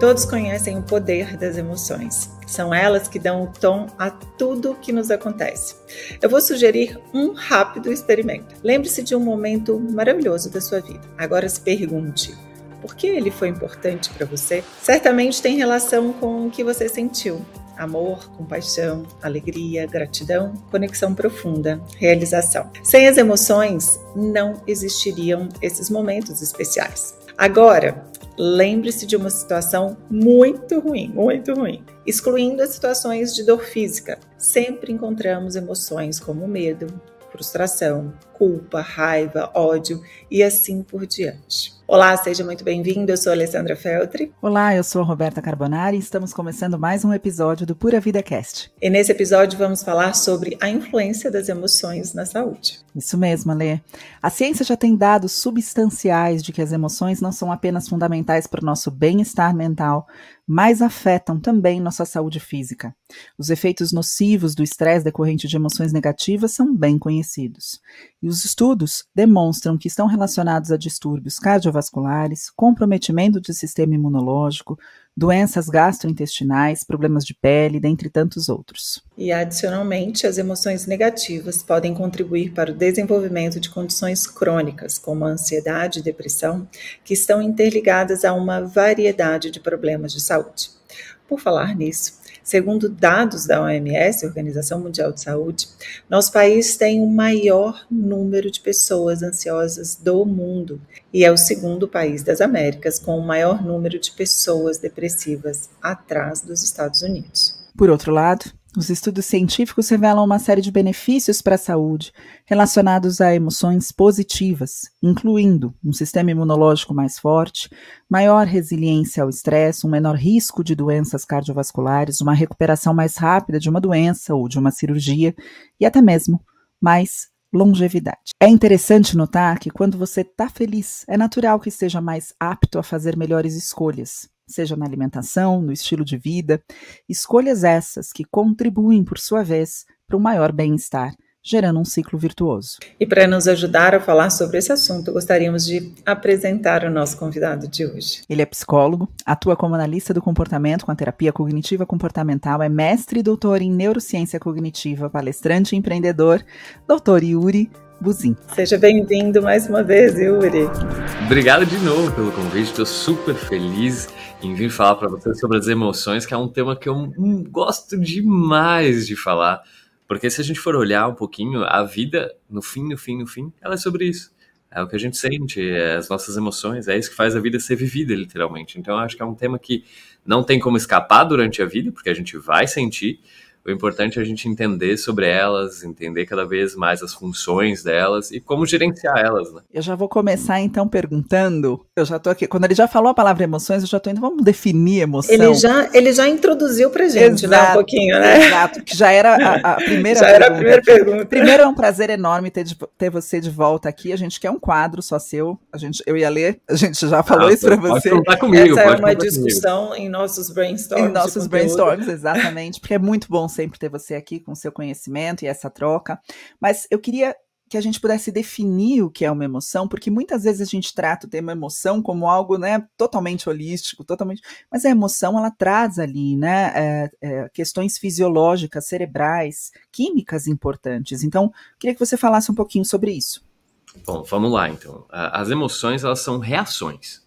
Todos conhecem o poder das emoções. São elas que dão o tom a tudo que nos acontece. Eu vou sugerir um rápido experimento. Lembre-se de um momento maravilhoso da sua vida. Agora se pergunte: por que ele foi importante para você? Certamente tem relação com o que você sentiu. Amor, compaixão, alegria, gratidão, conexão profunda, realização. Sem as emoções, não existiriam esses momentos especiais. Agora, lembre-se de uma situação muito ruim, muito ruim. Excluindo as situações de dor física, sempre encontramos emoções como medo, frustração, culpa, raiva, ódio e assim por diante. Olá, seja muito bem-vindo. Eu sou Alessandra Feltri. Olá, eu sou Roberta Carbonari e estamos começando mais um episódio do Pura Vida Cast. E nesse episódio vamos falar sobre a influência das emoções na saúde. Isso mesmo, Alê. A ciência já tem dados substanciais de que as emoções não são apenas fundamentais para o nosso bem-estar mental, mas afetam também nossa saúde física. Os efeitos nocivos do estresse decorrente de emoções negativas são bem conhecidos. E os estudos demonstram que estão relacionados a distúrbios cardiovasculares, comprometimento do sistema imunológico, doenças gastrointestinais, problemas de pele, dentre tantos outros. E, adicionalmente, as emoções negativas podem contribuir para o desenvolvimento de condições crônicas, como a ansiedade e depressão, que estão interligadas a uma variedade de problemas de saúde. Por falar nisso, Segundo dados da OMS, Organização Mundial de Saúde, nosso país tem o maior número de pessoas ansiosas do mundo e é o segundo país das Américas com o maior número de pessoas depressivas, atrás dos Estados Unidos. Por outro lado, os estudos científicos revelam uma série de benefícios para a saúde relacionados a emoções positivas, incluindo um sistema imunológico mais forte, maior resiliência ao estresse, um menor risco de doenças cardiovasculares, uma recuperação mais rápida de uma doença ou de uma cirurgia e até mesmo mais longevidade. É interessante notar que quando você está feliz, é natural que esteja mais apto a fazer melhores escolhas seja na alimentação, no estilo de vida, escolhas essas que contribuem, por sua vez, para um maior bem-estar, gerando um ciclo virtuoso. E para nos ajudar a falar sobre esse assunto, gostaríamos de apresentar o nosso convidado de hoje. Ele é psicólogo, atua como analista do comportamento com a terapia cognitiva comportamental, é mestre e doutor em neurociência cognitiva, palestrante e empreendedor, doutor Yuri Buzin. Seja bem-vindo mais uma vez, Yuri. Obrigado de novo pelo convite, estou super feliz em vir falar para você sobre as emoções, que é um tema que eu hum, gosto demais de falar, porque se a gente for olhar um pouquinho, a vida, no fim, no fim, no fim, ela é sobre isso. É o que a gente sente, é as nossas emoções, é isso que faz a vida ser vivida, literalmente. Então, acho que é um tema que não tem como escapar durante a vida, porque a gente vai sentir, o importante é a gente entender sobre elas, entender cada vez mais as funções delas e como gerenciar elas, né? Eu já vou começar então perguntando. Eu já tô aqui. Quando ele já falou a palavra emoções, eu já tô indo. Vamos definir emoção. Ele já, ele já introduziu pra gente, exato, né? Um pouquinho, né? Exato, que já era a, a primeira já pergunta. era a primeira pergunta. Primeiro é um prazer enorme ter, de, ter você de volta aqui. A gente quer um quadro só seu. A gente, eu ia ler, a gente já falou ah, isso pra você. Pode comigo, Essa pode é uma discussão comigo. em nossos brainstorms. Em nossos brainstorms, exatamente, porque é muito bom sempre ter você aqui com seu conhecimento e essa troca. Mas eu queria que a gente pudesse definir o que é uma emoção, porque muitas vezes a gente trata o tema emoção como algo, né, totalmente holístico, totalmente, mas a emoção ela traz ali, né, é, é, questões fisiológicas, cerebrais, químicas importantes. Então, queria que você falasse um pouquinho sobre isso. Bom, vamos lá, então. As emoções elas são reações,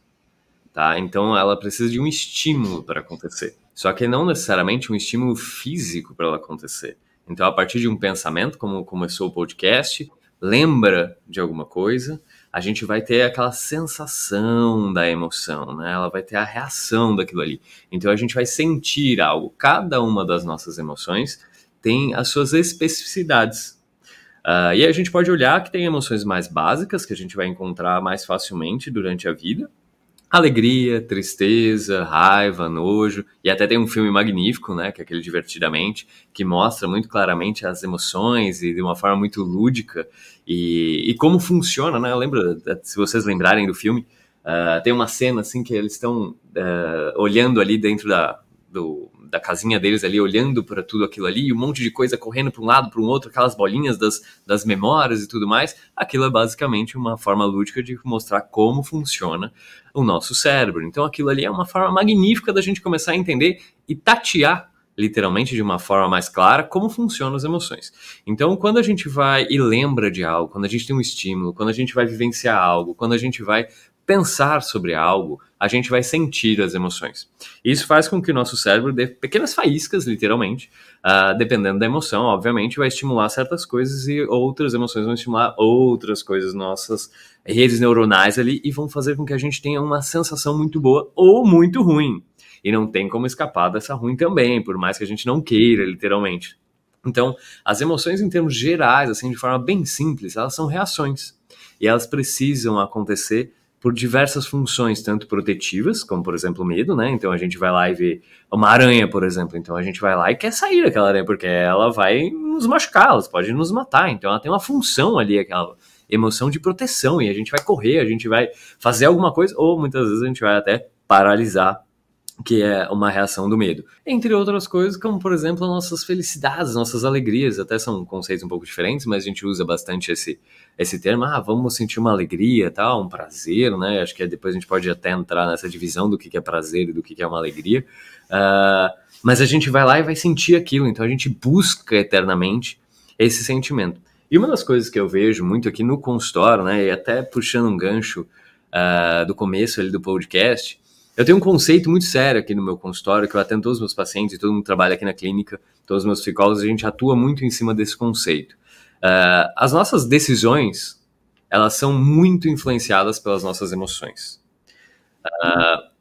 tá? Então, ela precisa de um estímulo para acontecer. Só que não necessariamente um estímulo físico para ela acontecer. Então, a partir de um pensamento, como começou o podcast, lembra de alguma coisa, a gente vai ter aquela sensação da emoção, né? Ela vai ter a reação daquilo ali. Então, a gente vai sentir algo. Cada uma das nossas emoções tem as suas especificidades. Uh, e a gente pode olhar que tem emoções mais básicas que a gente vai encontrar mais facilmente durante a vida, alegria, tristeza, raiva, nojo, e até tem um filme magnífico, né, que é aquele Divertidamente, que mostra muito claramente as emoções e de uma forma muito lúdica. E, e como funciona, né, eu lembro, se vocês lembrarem do filme, uh, tem uma cena assim que eles estão uh, olhando ali dentro da, do, da casinha deles ali, olhando para tudo aquilo ali, um monte de coisa correndo para um lado, para um outro, aquelas bolinhas das, das memórias e tudo mais, aquilo é basicamente uma forma lúdica de mostrar como funciona o nosso cérebro. Então aquilo ali é uma forma magnífica da gente começar a entender e tatear literalmente de uma forma mais clara como funcionam as emoções. Então, quando a gente vai e lembra de algo, quando a gente tem um estímulo, quando a gente vai vivenciar algo, quando a gente vai pensar sobre algo, a gente vai sentir as emoções. Isso faz com que o nosso cérebro dê pequenas faíscas, literalmente, uh, dependendo da emoção, obviamente, vai estimular certas coisas e outras emoções vão estimular outras coisas, nossas redes neuronais ali, e vão fazer com que a gente tenha uma sensação muito boa ou muito ruim. E não tem como escapar dessa ruim também, por mais que a gente não queira, literalmente. Então, as emoções, em termos gerais, assim, de forma bem simples, elas são reações. E elas precisam acontecer por diversas funções, tanto protetivas, como por exemplo medo, né? Então a gente vai lá e vê uma aranha, por exemplo. Então a gente vai lá e quer sair daquela aranha, porque ela vai nos machucar, ela pode nos matar. Então ela tem uma função ali, aquela emoção de proteção, e a gente vai correr, a gente vai fazer alguma coisa, ou muitas vezes a gente vai até paralisar que é uma reação do medo. Entre outras coisas, como por exemplo, nossas felicidades, nossas alegrias, até são conceitos um pouco diferentes, mas a gente usa bastante esse, esse termo, ah, vamos sentir uma alegria, tal, um prazer, né? Acho que depois a gente pode até entrar nessa divisão do que é prazer e do que é uma alegria. Uh, mas a gente vai lá e vai sentir aquilo, então a gente busca eternamente esse sentimento. E uma das coisas que eu vejo muito aqui no consultório, né, e até puxando um gancho uh, do começo ali do podcast, eu tenho um conceito muito sério aqui no meu consultório, que eu atendo todos os meus pacientes, e todo mundo trabalha aqui na clínica, todos os meus psicólogos, a gente atua muito em cima desse conceito. Uh, as nossas decisões, elas são muito influenciadas pelas nossas emoções. Uh,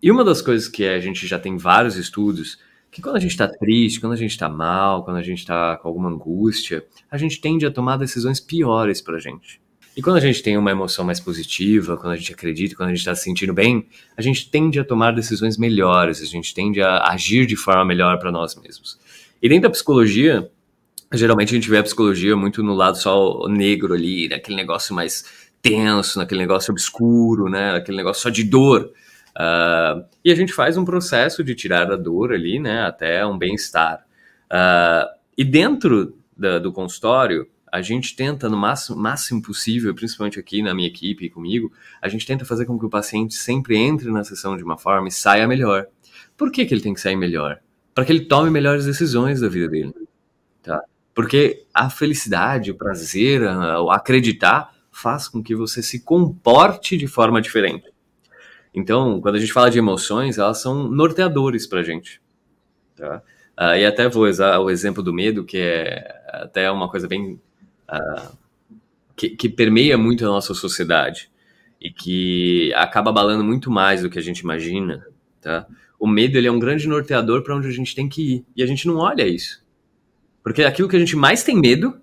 e uma das coisas que a gente já tem vários estudos, que quando a gente está triste, quando a gente está mal, quando a gente está com alguma angústia, a gente tende a tomar decisões piores para a gente. E quando a gente tem uma emoção mais positiva, quando a gente acredita, quando a gente está se sentindo bem, a gente tende a tomar decisões melhores, a gente tende a agir de forma melhor para nós mesmos. E dentro da psicologia, geralmente a gente vê a psicologia muito no lado só negro ali, naquele negócio mais tenso, naquele negócio obscuro, né, aquele negócio só de dor. Uh, e a gente faz um processo de tirar a dor ali, né, até um bem-estar. Uh, e dentro da, do consultório, a gente tenta, no máximo, máximo possível, principalmente aqui na minha equipe e comigo, a gente tenta fazer com que o paciente sempre entre na sessão de uma forma e saia melhor. Por que, que ele tem que sair melhor? Para que ele tome melhores decisões da vida dele. Tá? Porque a felicidade, o prazer, o acreditar faz com que você se comporte de forma diferente. Então, quando a gente fala de emoções, elas são norteadores para a gente. Tá? Uh, e até vou usar o exemplo do medo, que é até uma coisa bem uh, que, que, permeia muito a nossa sociedade e que acaba abalando muito mais do que a gente imagina, tá? O medo ele é um grande norteador para onde a gente tem que ir e a gente não olha isso, porque aquilo que a gente mais tem medo,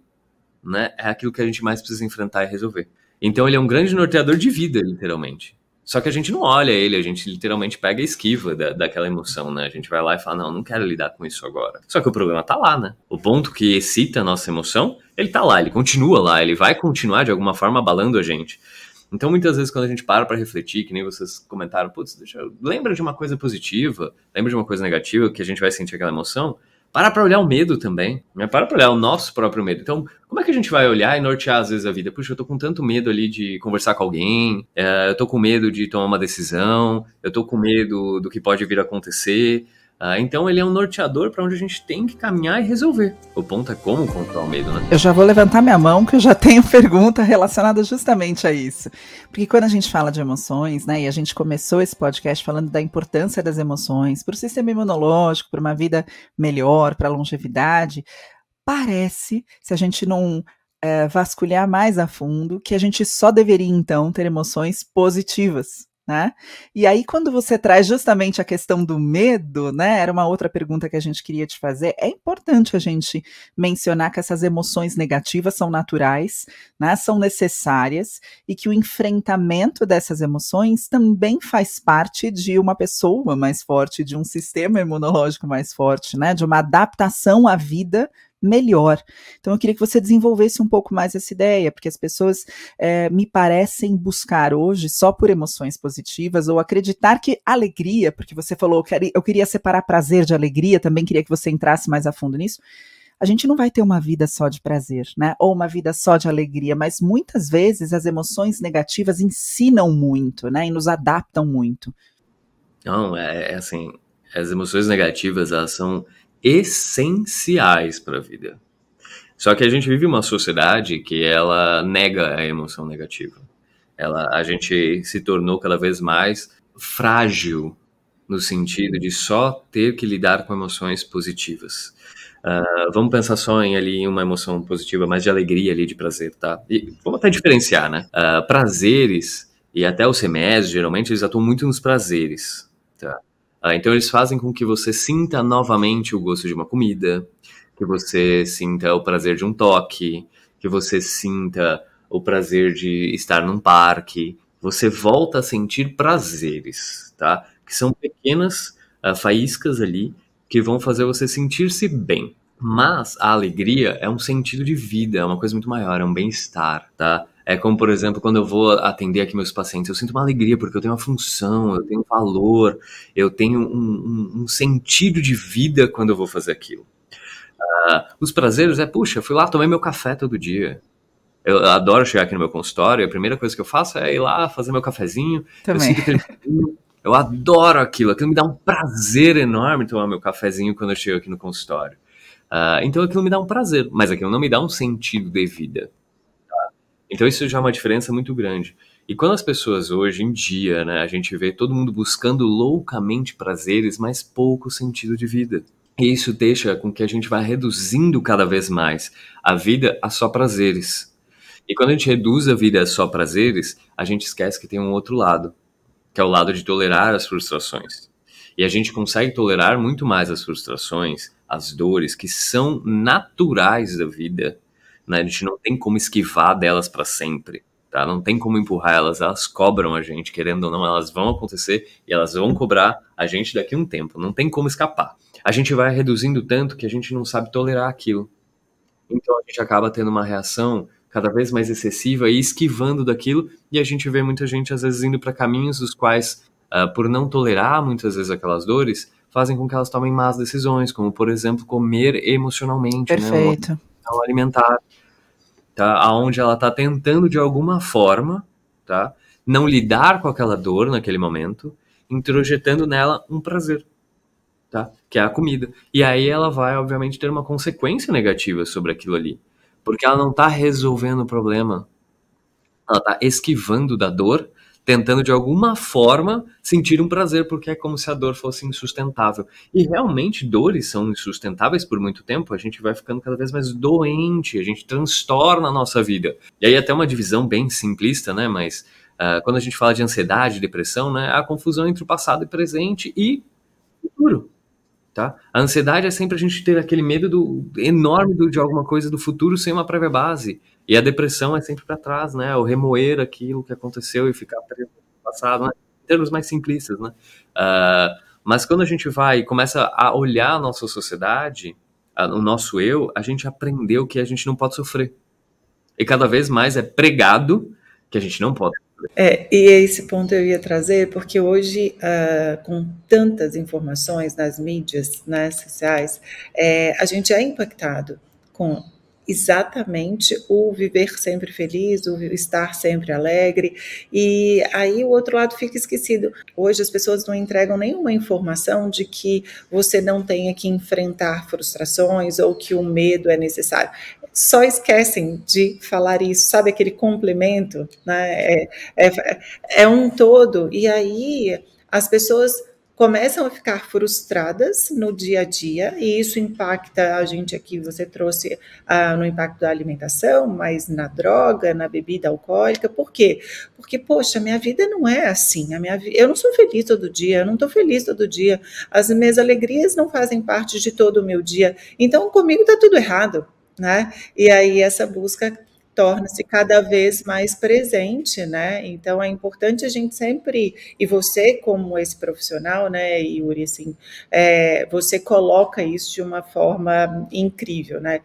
né, é aquilo que a gente mais precisa enfrentar e resolver. Então ele é um grande norteador de vida, literalmente. Só que a gente não olha ele, a gente literalmente pega a esquiva da, daquela emoção, né? A gente vai lá e fala, não, não quero lidar com isso agora. Só que o problema tá lá, né? O ponto que excita a nossa emoção, ele tá lá, ele continua lá, ele vai continuar de alguma forma abalando a gente. Então, muitas vezes, quando a gente para para refletir, que nem vocês comentaram, putz, deixa, lembra de uma coisa positiva, lembra de uma coisa negativa, que a gente vai sentir aquela emoção, para para olhar o medo também, né? Para para olhar o nosso próprio medo. Então, como é que a gente vai olhar e nortear às vezes a vida? Puxa, eu tô com tanto medo ali de conversar com alguém, é, eu tô com medo de tomar uma decisão, eu tô com medo do que pode vir a acontecer. Ah, então ele é um norteador para onde a gente tem que caminhar e resolver. O ponto é como controlar o medo, né? Eu já vou levantar minha mão, que eu já tenho pergunta relacionada justamente a isso. Porque quando a gente fala de emoções, né, e a gente começou esse podcast falando da importância das emoções para o sistema imunológico, para uma vida melhor, para a longevidade, parece, se a gente não é, vasculhar mais a fundo, que a gente só deveria então ter emoções positivas né? E aí, quando você traz justamente a questão do medo, né? Era uma outra pergunta que a gente queria te fazer. É importante a gente mencionar que essas emoções negativas são naturais, né? São necessárias e que o enfrentamento dessas emoções também faz parte de uma pessoa mais forte, de um sistema imunológico mais forte, né? De uma adaptação à vida melhor. Então eu queria que você desenvolvesse um pouco mais essa ideia, porque as pessoas é, me parecem buscar hoje só por emoções positivas ou acreditar que alegria, porque você falou eu queria separar prazer de alegria, também queria que você entrasse mais a fundo nisso. A gente não vai ter uma vida só de prazer, né? Ou uma vida só de alegria, mas muitas vezes as emoções negativas ensinam muito, né? E nos adaptam muito. Não, é, é assim, as emoções negativas, elas são essenciais para a vida. Só que a gente vive uma sociedade que ela nega a emoção negativa. Ela, a gente se tornou cada vez mais frágil no sentido de só ter que lidar com emoções positivas. Uh, vamos pensar só em ali uma emoção positiva, mais de alegria ali, de prazer, tá? E vamos até diferenciar, né? Uh, prazeres e até os remédios, geralmente, eles atuam muito nos prazeres, tá? Uh, então eles fazem com que você sinta novamente o gosto de uma comida, que você sinta o prazer de um toque, que você sinta o prazer de estar num parque. Você volta a sentir prazeres, tá? Que são pequenas uh, faíscas ali que vão fazer você sentir-se bem. Mas a alegria é um sentido de vida, é uma coisa muito maior, é um bem-estar, tá? É como, por exemplo, quando eu vou atender aqui meus pacientes, eu sinto uma alegria porque eu tenho uma função, eu tenho um valor, eu tenho um, um, um sentido de vida quando eu vou fazer aquilo. Uh, os prazeres é, puxa, fui lá, tomei meu café todo dia. Eu adoro chegar aqui no meu consultório, a primeira coisa que eu faço é ir lá fazer meu cafezinho. Também. Eu, sinto eu adoro aquilo, aquilo me dá um prazer enorme tomar meu cafezinho quando eu chego aqui no consultório. Uh, então aquilo me dá um prazer, mas aquilo não me dá um sentido de vida. Então isso já é uma diferença muito grande. E quando as pessoas hoje em dia, né, a gente vê todo mundo buscando loucamente prazeres, mas pouco sentido de vida. E isso deixa com que a gente vá reduzindo cada vez mais a vida a só prazeres. E quando a gente reduz a vida a só prazeres, a gente esquece que tem um outro lado, que é o lado de tolerar as frustrações. E a gente consegue tolerar muito mais as frustrações, as dores que são naturais da vida, né? A gente não tem como esquivar delas para sempre. Tá? Não tem como empurrar elas, elas cobram a gente, querendo ou não, elas vão acontecer e elas vão cobrar a gente daqui a um tempo, não tem como escapar. A gente vai reduzindo tanto que a gente não sabe tolerar aquilo. Então a gente acaba tendo uma reação cada vez mais excessiva e esquivando daquilo, e a gente vê muita gente às vezes indo para caminhos dos quais, uh, por não tolerar muitas vezes aquelas dores, fazem com que elas tomem más decisões, como por exemplo comer emocionalmente, né? Perfeito. Né? alimentar tá? Aonde ela está tentando de alguma forma, tá? Não lidar com aquela dor naquele momento, introjetando nela um prazer, tá? Que é a comida. E aí ela vai, obviamente, ter uma consequência negativa sobre aquilo ali, porque ela não está resolvendo o problema, ela está esquivando da dor tentando de alguma forma sentir um prazer, porque é como se a dor fosse insustentável. E realmente dores são insustentáveis por muito tempo, a gente vai ficando cada vez mais doente, a gente transtorna a nossa vida. E aí até uma divisão bem simplista, né, mas uh, quando a gente fala de ansiedade, depressão, né, a confusão entre o passado e presente e futuro. Tá? A ansiedade é sempre a gente ter aquele medo do, enorme do, de alguma coisa do futuro sem uma prévia base. E a depressão é sempre para trás, né? O remoer aquilo que aconteceu e ficar preso no passado, né? em termos mais simplistas, né? Uh, mas quando a gente vai e começa a olhar a nossa sociedade, o nosso eu, a gente aprendeu que a gente não pode sofrer. E cada vez mais é pregado que a gente não pode é, e esse ponto eu ia trazer, porque hoje, uh, com tantas informações nas mídias nas sociais, é, a gente é impactado com exatamente o viver sempre feliz, o estar sempre alegre, e aí o outro lado fica esquecido. Hoje as pessoas não entregam nenhuma informação de que você não tenha que enfrentar frustrações ou que o medo é necessário. Só esquecem de falar isso, sabe aquele complemento, né? É, é, é um todo, e aí as pessoas começam a ficar frustradas no dia a dia, e isso impacta a gente aqui, você trouxe ah, no impacto da alimentação, mas na droga, na bebida alcoólica, por quê? Porque, poxa, minha vida não é assim, a minha eu não sou feliz todo dia, eu não estou feliz todo dia, as minhas alegrias não fazem parte de todo o meu dia, então comigo está tudo errado, né? E aí essa busca torna-se cada vez mais presente, né? Então é importante a gente sempre, e você como esse profissional, né, Yuri, assim, é, você coloca isso de uma forma incrível, né?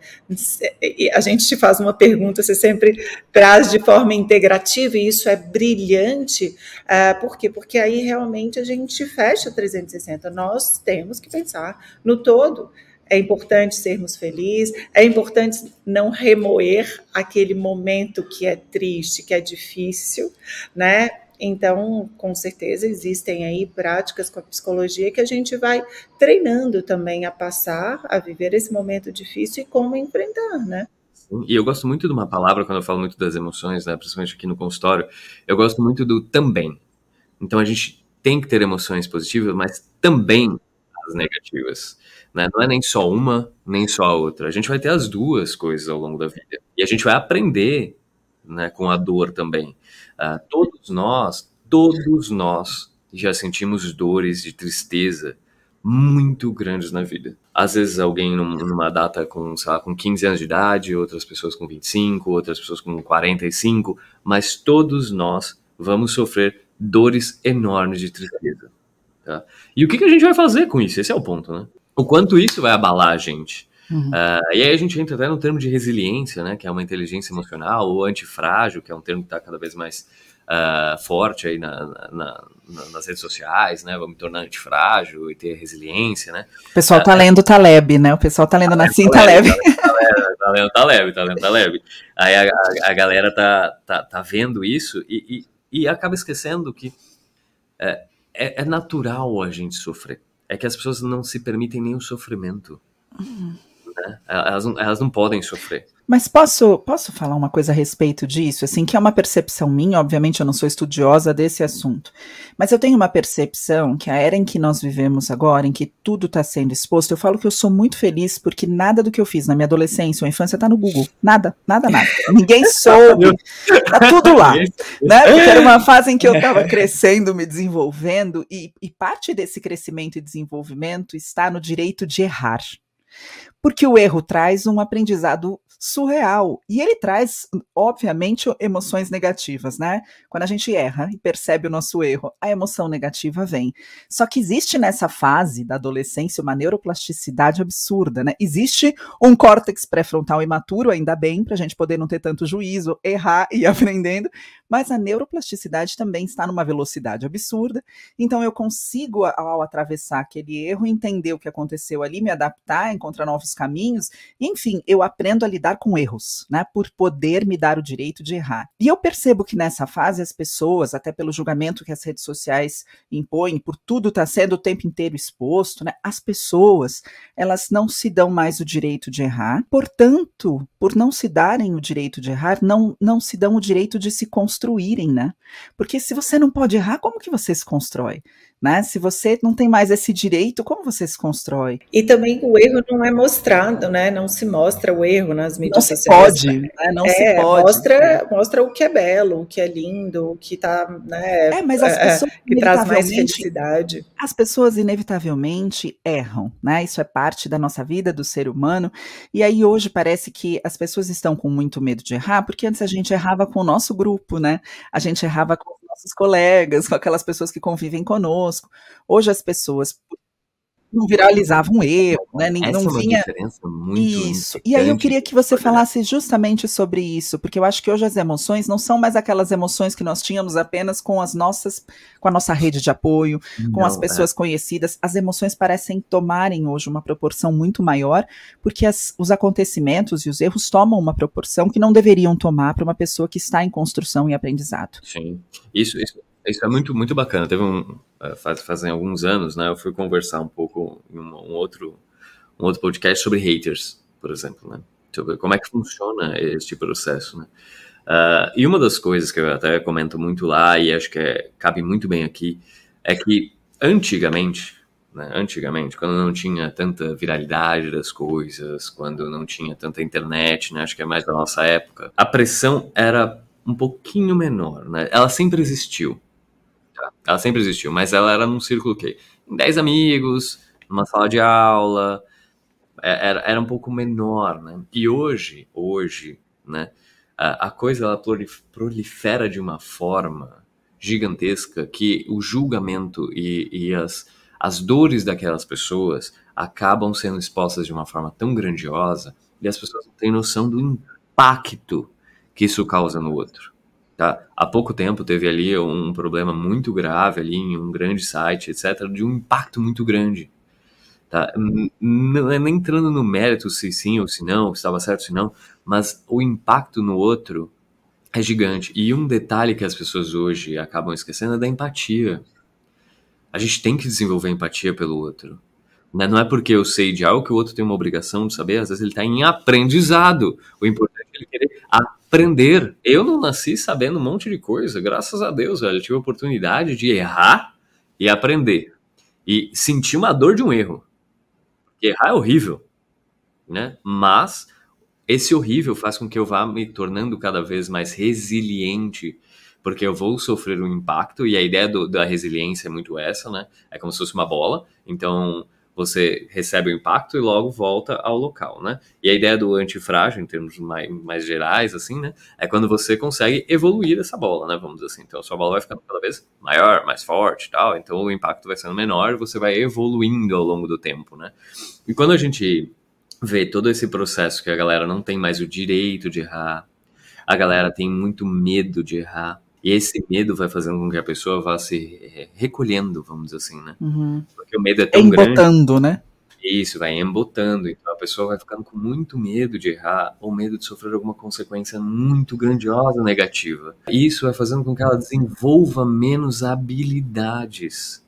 A gente te faz uma pergunta, você sempre traz de forma integrativa, e isso é brilhante, uh, por quê? Porque aí realmente a gente fecha 360, nós temos que pensar no todo, é importante sermos felizes, é importante não remoer aquele momento que é triste, que é difícil, né? Então, com certeza existem aí práticas com a psicologia que a gente vai treinando também a passar, a viver esse momento difícil e como enfrentar, né? E eu gosto muito de uma palavra quando eu falo muito das emoções, né, principalmente aqui no consultório, eu gosto muito do também. Então a gente tem que ter emoções positivas, mas também as negativas. Né? Não é nem só uma, nem só a outra. A gente vai ter as duas coisas ao longo da vida. E a gente vai aprender né, com a dor também. Uh, todos nós, todos nós já sentimos dores de tristeza muito grandes na vida. Às vezes alguém numa data com, sei lá, com 15 anos de idade, outras pessoas com 25, outras pessoas com 45, mas todos nós vamos sofrer dores enormes de tristeza. Tá? E o que, que a gente vai fazer com isso? Esse é o ponto, né? o quanto isso vai abalar a gente. Uhum. Uh, e aí a gente entra até no termo de resiliência, né, que é uma inteligência emocional, ou antifrágil, que é um termo que está cada vez mais uh, forte aí na, na, na, nas redes sociais, né, vamos me tornar antifrágil e ter resiliência, né. O pessoal tá uh, lendo Taleb, né, o pessoal tá lendo tá Nassim Taleb. Tá lendo Taleb, tá lendo Taleb. Aí a, a, a, galera tá, tá, tá vendo isso e, e, e acaba esquecendo que é, é, é natural a gente sofrer é que as pessoas não se permitem nem o sofrimento. Uhum. Né? Elas, não, elas não podem sofrer. Mas posso, posso falar uma coisa a respeito disso? Assim, que é uma percepção minha, obviamente eu não sou estudiosa desse assunto, mas eu tenho uma percepção que a era em que nós vivemos agora, em que tudo está sendo exposto, eu falo que eu sou muito feliz porque nada do que eu fiz na minha adolescência ou infância está no Google. Nada, nada, nada. Ninguém soube. Tá tudo lá. né? Porque era uma fase em que eu estava crescendo, me desenvolvendo, e, e parte desse crescimento e desenvolvimento está no direito de errar. Porque o erro traz um aprendizado surreal. E ele traz, obviamente, emoções negativas, né? Quando a gente erra e percebe o nosso erro, a emoção negativa vem. Só que existe nessa fase da adolescência uma neuroplasticidade absurda, né? Existe um córtex pré-frontal imaturo, ainda bem, para a gente poder não ter tanto juízo, errar e ir aprendendo, mas a neuroplasticidade também está numa velocidade absurda. Então eu consigo, ao atravessar aquele erro, entender o que aconteceu ali, me adaptar, encontrar novos caminhos, e, enfim, eu aprendo a lidar com erros, né? Por poder me dar o direito de errar. E eu percebo que nessa fase as pessoas, até pelo julgamento que as redes sociais impõem, por tudo estar tá sendo o tempo inteiro exposto, né? As pessoas, elas não se dão mais o direito de errar. Portanto, por não se darem o direito de errar, não, não se dão o direito de se construir construírem, né? Porque se você não pode errar, como que você se constrói? Né? Se você não tem mais esse direito, como você se constrói? E também o erro não é mostrado, né? Não se mostra o erro nas mídias não sociais. Se pode, né? Não é, se pode. Mostra, mostra o que é belo, o que é lindo, o que tá, né? É, mas as é, pessoas é, que traz mais felicidade. As pessoas inevitavelmente erram, né? Isso é parte da nossa vida, do ser humano. E aí hoje parece que as pessoas estão com muito medo de errar, porque antes a gente errava com o nosso grupo, né? A gente errava com nossos colegas, com aquelas pessoas que convivem conosco. Hoje as pessoas não viralizava um erro, né? Essa não é uma vinha diferença muito isso. E aí eu queria que você falasse justamente sobre isso, porque eu acho que hoje as emoções não são mais aquelas emoções que nós tínhamos apenas com as nossas, com a nossa rede de apoio, com as é. pessoas é. conhecidas. As emoções parecem tomarem hoje uma proporção muito maior, porque as, os acontecimentos e os erros tomam uma proporção que não deveriam tomar para uma pessoa que está em construção e aprendizado. Sim, isso, isso isso é muito, muito bacana. Teve um. Eh, faz, fazem alguns anos, né? Eu fui conversar um pouco em um, um, outro, um outro podcast sobre haters, por exemplo, né? Sobre como é que funciona este processo, né? Uh, e uma das coisas que eu até comento muito lá, e acho que é, cabe muito bem aqui, é que antigamente, né, antigamente, quando não tinha tanta viralidade das coisas, quando não tinha tanta internet, né, acho que é mais da nossa época, a pressão era um pouquinho menor, né? Ela sempre existiu, ela sempre existiu, mas ela era num círculo que em 10 amigos, numa sala de aula, é, era, era um pouco menor, né? E hoje, hoje, né? a, a coisa ela prolifera de uma forma gigantesca que o julgamento e, e as, as dores daquelas pessoas acabam sendo expostas de uma forma tão grandiosa e as pessoas não têm noção do impacto que isso causa no outro. Tá? Há pouco tempo teve ali um problema muito grave ali em um grande site, etc., de um impacto muito grande. Tá? Não é nem entrando no mérito se sim ou se não, se estava certo ou se não, mas o impacto no outro é gigante. E um detalhe que as pessoas hoje acabam esquecendo é da empatia. A gente tem que desenvolver empatia pelo outro. Né? Não é porque eu sei de algo que o outro tem uma obrigação de saber, às vezes ele está em aprendizado. O importante é ele querer aprender. Eu não nasci sabendo um monte de coisa, graças a Deus, velho. Eu tive a oportunidade de errar e aprender. E sentir uma dor de um erro. Porque errar é horrível, né? Mas esse horrível faz com que eu vá me tornando cada vez mais resiliente, porque eu vou sofrer um impacto, e a ideia do, da resiliência é muito essa, né? É como se fosse uma bola. Então, você recebe o impacto e logo volta ao local, né? E a ideia do antifrágil, em termos mais, mais gerais, assim, né? É quando você consegue evoluir essa bola, né? Vamos dizer assim. Então, a sua bola vai ficando cada vez maior, mais forte tal. Então, o impacto vai sendo menor você vai evoluindo ao longo do tempo, né? E quando a gente vê todo esse processo que a galera não tem mais o direito de errar, a galera tem muito medo de errar, e esse medo vai fazendo com que a pessoa vá se recolhendo, vamos dizer assim, né? Uhum. Porque o medo é tão embotando, grande. Embotando, né? Isso, vai embotando. Então a pessoa vai ficando com muito medo de errar ou medo de sofrer alguma consequência muito grandiosa negativa. Isso vai fazendo com que ela desenvolva menos habilidades,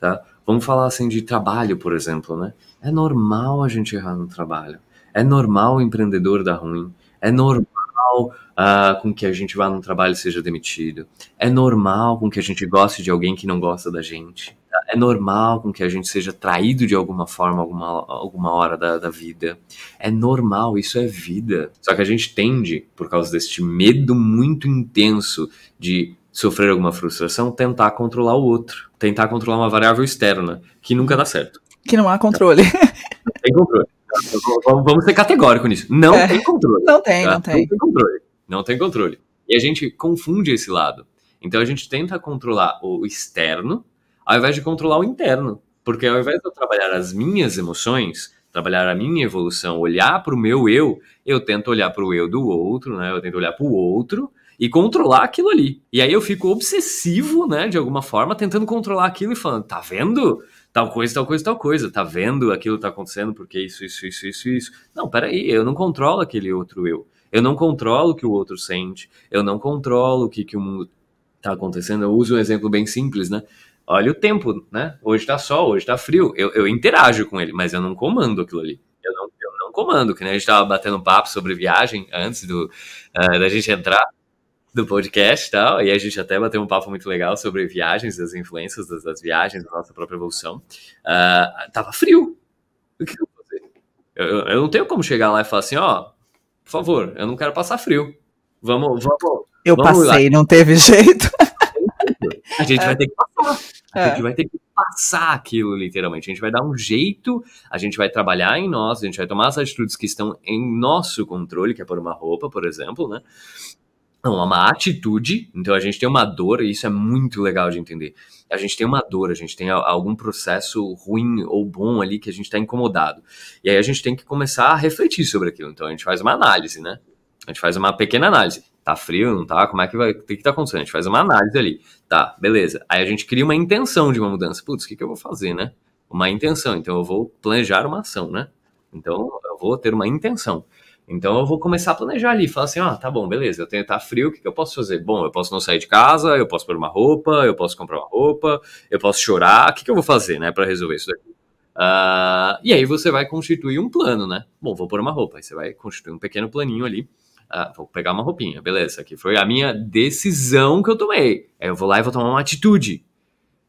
tá? Vamos falar assim de trabalho, por exemplo, né? É normal a gente errar no trabalho. É normal o empreendedor dar ruim. É normal uh, com que a gente vá no trabalho e seja demitido. É normal com que a gente goste de alguém que não gosta da gente. É normal com que a gente seja traído de alguma forma, alguma, alguma hora da, da vida. É normal, isso é vida. Só que a gente tende, por causa deste medo muito intenso de sofrer alguma frustração, tentar controlar o outro. Tentar controlar uma variável externa, que nunca dá certo. Que não há controle. Não tem controle. Vamos ser categórico nisso. Não é, tem controle. Não tem, tá? não tem. Não tem controle. Não tem controle. E a gente confunde esse lado. Então a gente tenta controlar o externo ao invés de controlar o interno. Porque ao invés de eu trabalhar as minhas emoções, trabalhar a minha evolução, olhar para o meu eu, eu tento olhar para o eu do outro, né? Eu tento olhar para o outro e controlar aquilo ali. E aí eu fico obsessivo, né, de alguma forma, tentando controlar aquilo e falando, tá vendo? Tal coisa, tal coisa, tal coisa. Tá vendo aquilo tá acontecendo porque isso, isso, isso, isso, isso. Não, peraí, eu não controlo aquele outro eu. Eu não controlo o que o outro sente. Eu não controlo o que, que o mundo tá acontecendo. Eu uso um exemplo bem simples, né? Olha o tempo, né? Hoje tá sol, hoje tá frio. Eu, eu interajo com ele, mas eu não comando aquilo ali. Eu não, eu não comando, que nem a gente tava batendo papo sobre viagem antes do, uh, da gente entrar do podcast e tal, e a gente até bateu um papo muito legal sobre viagens, as influências das, das viagens, da nossa própria evolução. Uh, tava frio. O que eu vou fazer? Eu, eu, não tenho como chegar lá e falar assim, ó, por favor, eu não quero passar frio. Vamos, vamos. Eu vamos passei, lá. não teve jeito. A gente é. vai ter que passar. A é. gente vai ter que passar aquilo, literalmente. A gente vai dar um jeito, a gente vai trabalhar em nós, a gente vai tomar as atitudes que estão em nosso controle, que é por uma roupa, por exemplo, né? Não, é uma atitude, então a gente tem uma dor, e isso é muito legal de entender. A gente tem uma dor, a gente tem algum processo ruim ou bom ali que a gente está incomodado. E aí a gente tem que começar a refletir sobre aquilo. Então a gente faz uma análise, né? A gente faz uma pequena análise. Tá frio, não tá? Como é que vai. O que, que tá acontecendo? A gente faz uma análise ali. Tá, beleza. Aí a gente cria uma intenção de uma mudança. Putz, o que, que eu vou fazer, né? Uma intenção. Então eu vou planejar uma ação, né? Então eu vou ter uma intenção. Então eu vou começar a planejar ali, falar assim, ó, ah, tá bom, beleza, eu tenho tá frio, o que, que, eu posso fazer? Bom, eu posso não sair de casa, eu posso pôr uma roupa, eu posso comprar uma roupa, eu posso chorar, o que, que eu vou fazer, né, para resolver isso daqui? Uh, e aí você vai constituir um plano, né? Bom, vou pôr uma roupa, aí você vai constituir um pequeno planinho ali, uh, vou pegar uma roupinha, beleza, aqui foi a minha decisão que eu tomei. Aí eu vou lá e vou tomar uma atitude.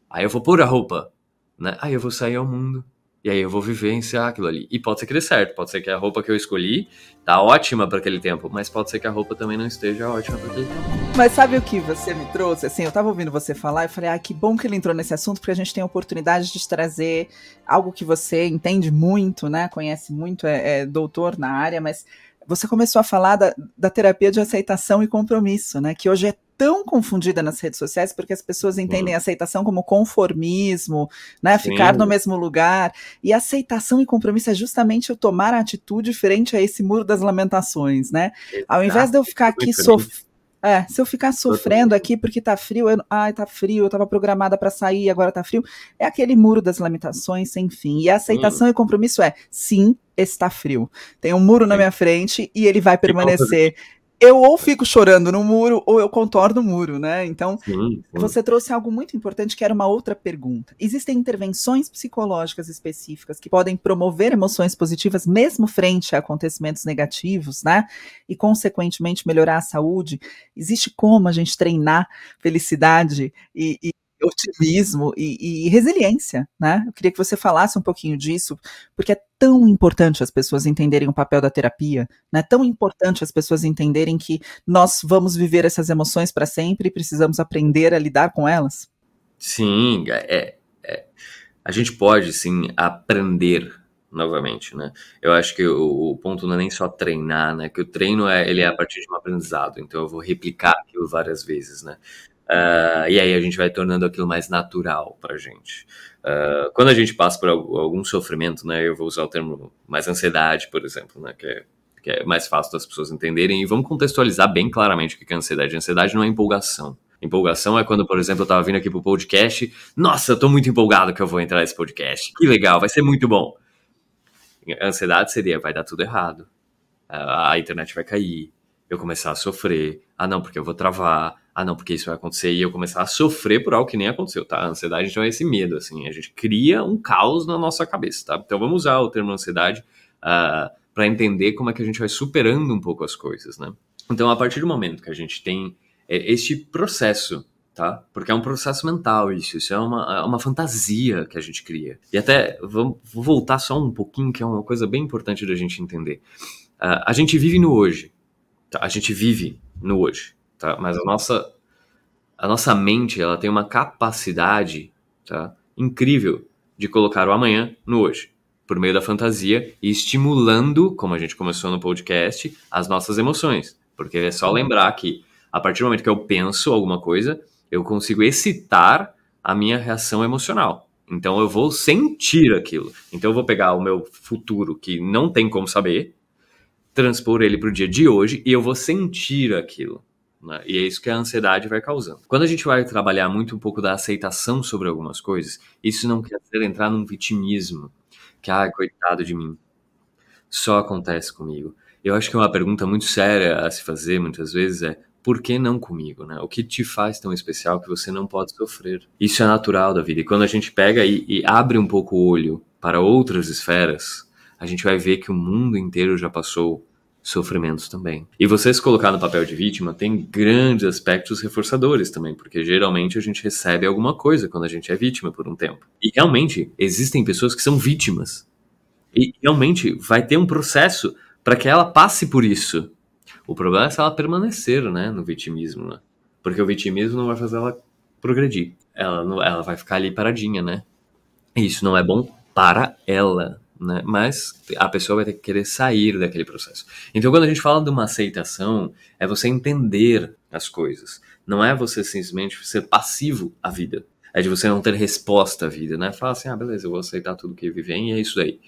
Aí eu vou pôr a roupa, né? Aí eu vou sair ao mundo. E aí eu vou vivenciar aquilo ali. E pode ser que dê certo, pode ser que a roupa que eu escolhi tá ótima para aquele tempo, mas pode ser que a roupa também não esteja ótima para aquele tempo. Mas sabe o que você me trouxe? Assim, eu tava ouvindo você falar e falei, ah, que bom que ele entrou nesse assunto, porque a gente tem a oportunidade de trazer algo que você entende muito, né? Conhece muito, é, é doutor na área, mas você começou a falar da, da terapia de aceitação e compromisso, né? Que hoje é tão confundida nas redes sociais porque as pessoas entendem aceitação como conformismo, né? Sim. Ficar no mesmo lugar. E aceitação e compromisso é justamente eu tomar a atitude frente a esse muro das lamentações, né? Exato. Ao invés de eu ficar aqui sofrendo é, se eu ficar sofrendo aqui porque tá frio, eu, ai, tá frio, eu tava programada para sair, agora tá frio, é aquele muro das lamentações sem fim. E a aceitação hum. e compromisso é, sim, está frio. Tem um muro sim. na minha frente e ele vai permanecer eu ou fico chorando no muro ou eu contorno o muro, né? Então, sim, sim. você trouxe algo muito importante que era uma outra pergunta. Existem intervenções psicológicas específicas que podem promover emoções positivas mesmo frente a acontecimentos negativos, né? E consequentemente melhorar a saúde. Existe como a gente treinar felicidade e, e otimismo e, e, resiliência, né? Eu queria que você falasse um pouquinho disso, porque é tão importante as pessoas entenderem o papel da terapia, né? Tão importante as pessoas entenderem que nós vamos viver essas emoções para sempre e precisamos aprender a lidar com elas. Sim, é, é, a gente pode sim aprender novamente, né? Eu acho que o, o, ponto não é nem só treinar, né? Que o treino é ele é a partir de um aprendizado, então eu vou replicar aquilo várias vezes, né? Uh, e aí a gente vai tornando aquilo mais natural para gente. Uh, quando a gente passa por algum sofrimento, né, eu vou usar o termo mais ansiedade, por exemplo, né, que é, que é mais fácil das pessoas entenderem, e vamos contextualizar bem claramente o que é ansiedade. Ansiedade não é empolgação. Empolgação é quando, por exemplo, eu estava vindo aqui pro podcast, nossa, eu tô muito empolgado que eu vou entrar nesse podcast, que legal, vai ser muito bom. ansiedade seria, vai dar tudo errado, a internet vai cair, eu começar a sofrer, ah não, porque eu vou travar, ah, não, porque isso vai acontecer, e eu começar a sofrer por algo que nem aconteceu, tá? A ansiedade, então, é esse medo, assim, a gente cria um caos na nossa cabeça, tá? Então, vamos usar o termo ansiedade uh, ah, para entender como é que a gente vai superando um pouco as coisas, né? Então, a partir do momento que a gente tem é, este processo, tá? Porque é um processo mental isso, isso é uma, é uma fantasia que a gente cria. E até, vamos, vou voltar só um pouquinho, que é uma coisa bem importante da gente entender. Uh, a gente vive no hoje, tá? A gente vive no hoje tá? Mas a nossa a nossa mente, ela tem uma capacidade, tá? Incrível de colocar o amanhã no hoje, por meio da fantasia e estimulando, como a gente começou no podcast, as nossas emoções. Porque é só lembrar que a partir do momento que eu penso alguma coisa, eu consigo excitar a minha reação emocional. Então eu vou sentir aquilo. Então eu vou pegar o meu futuro que não tem como saber, transpor ele para o dia de hoje e eu vou sentir aquilo. Né? E é isso que a ansiedade vai causando. Quando a gente vai trabalhar muito um pouco da aceitação sobre algumas coisas, isso não quer dizer entrar num vitimismo, que, ah, coitado de mim, só acontece comigo. Eu acho que uma pergunta muito séria a se fazer muitas vezes é por que não comigo, né? O que te faz tão especial que você não pode sofrer? Isso é natural da vida. E quando a gente pega e, e abre um pouco o olho para outras esferas, a gente vai ver que o mundo inteiro já passou sofrimentos também. E você se colocar no papel de vítima tem grandes aspectos reforçadores também, porque geralmente a gente recebe alguma coisa quando a gente é vítima por um tempo. E realmente existem pessoas que são vítimas. E realmente vai ter um processo para que ela passe por isso. O problema é se ela permanecer, né, no vitimismo, né? Porque o vitimismo não vai fazer ela progredir. Ela não, ela vai ficar ali paradinha, né? E isso não é bom para ela, né? Mas a pessoa vai ter que querer sair daquele processo. Então, quando a gente fala de uma aceitação, é você entender as coisas. Não é você simplesmente ser passivo à vida. É de você não ter resposta à vida, né? Falar assim, ah, beleza, eu vou aceitar tudo que vem e é isso aí.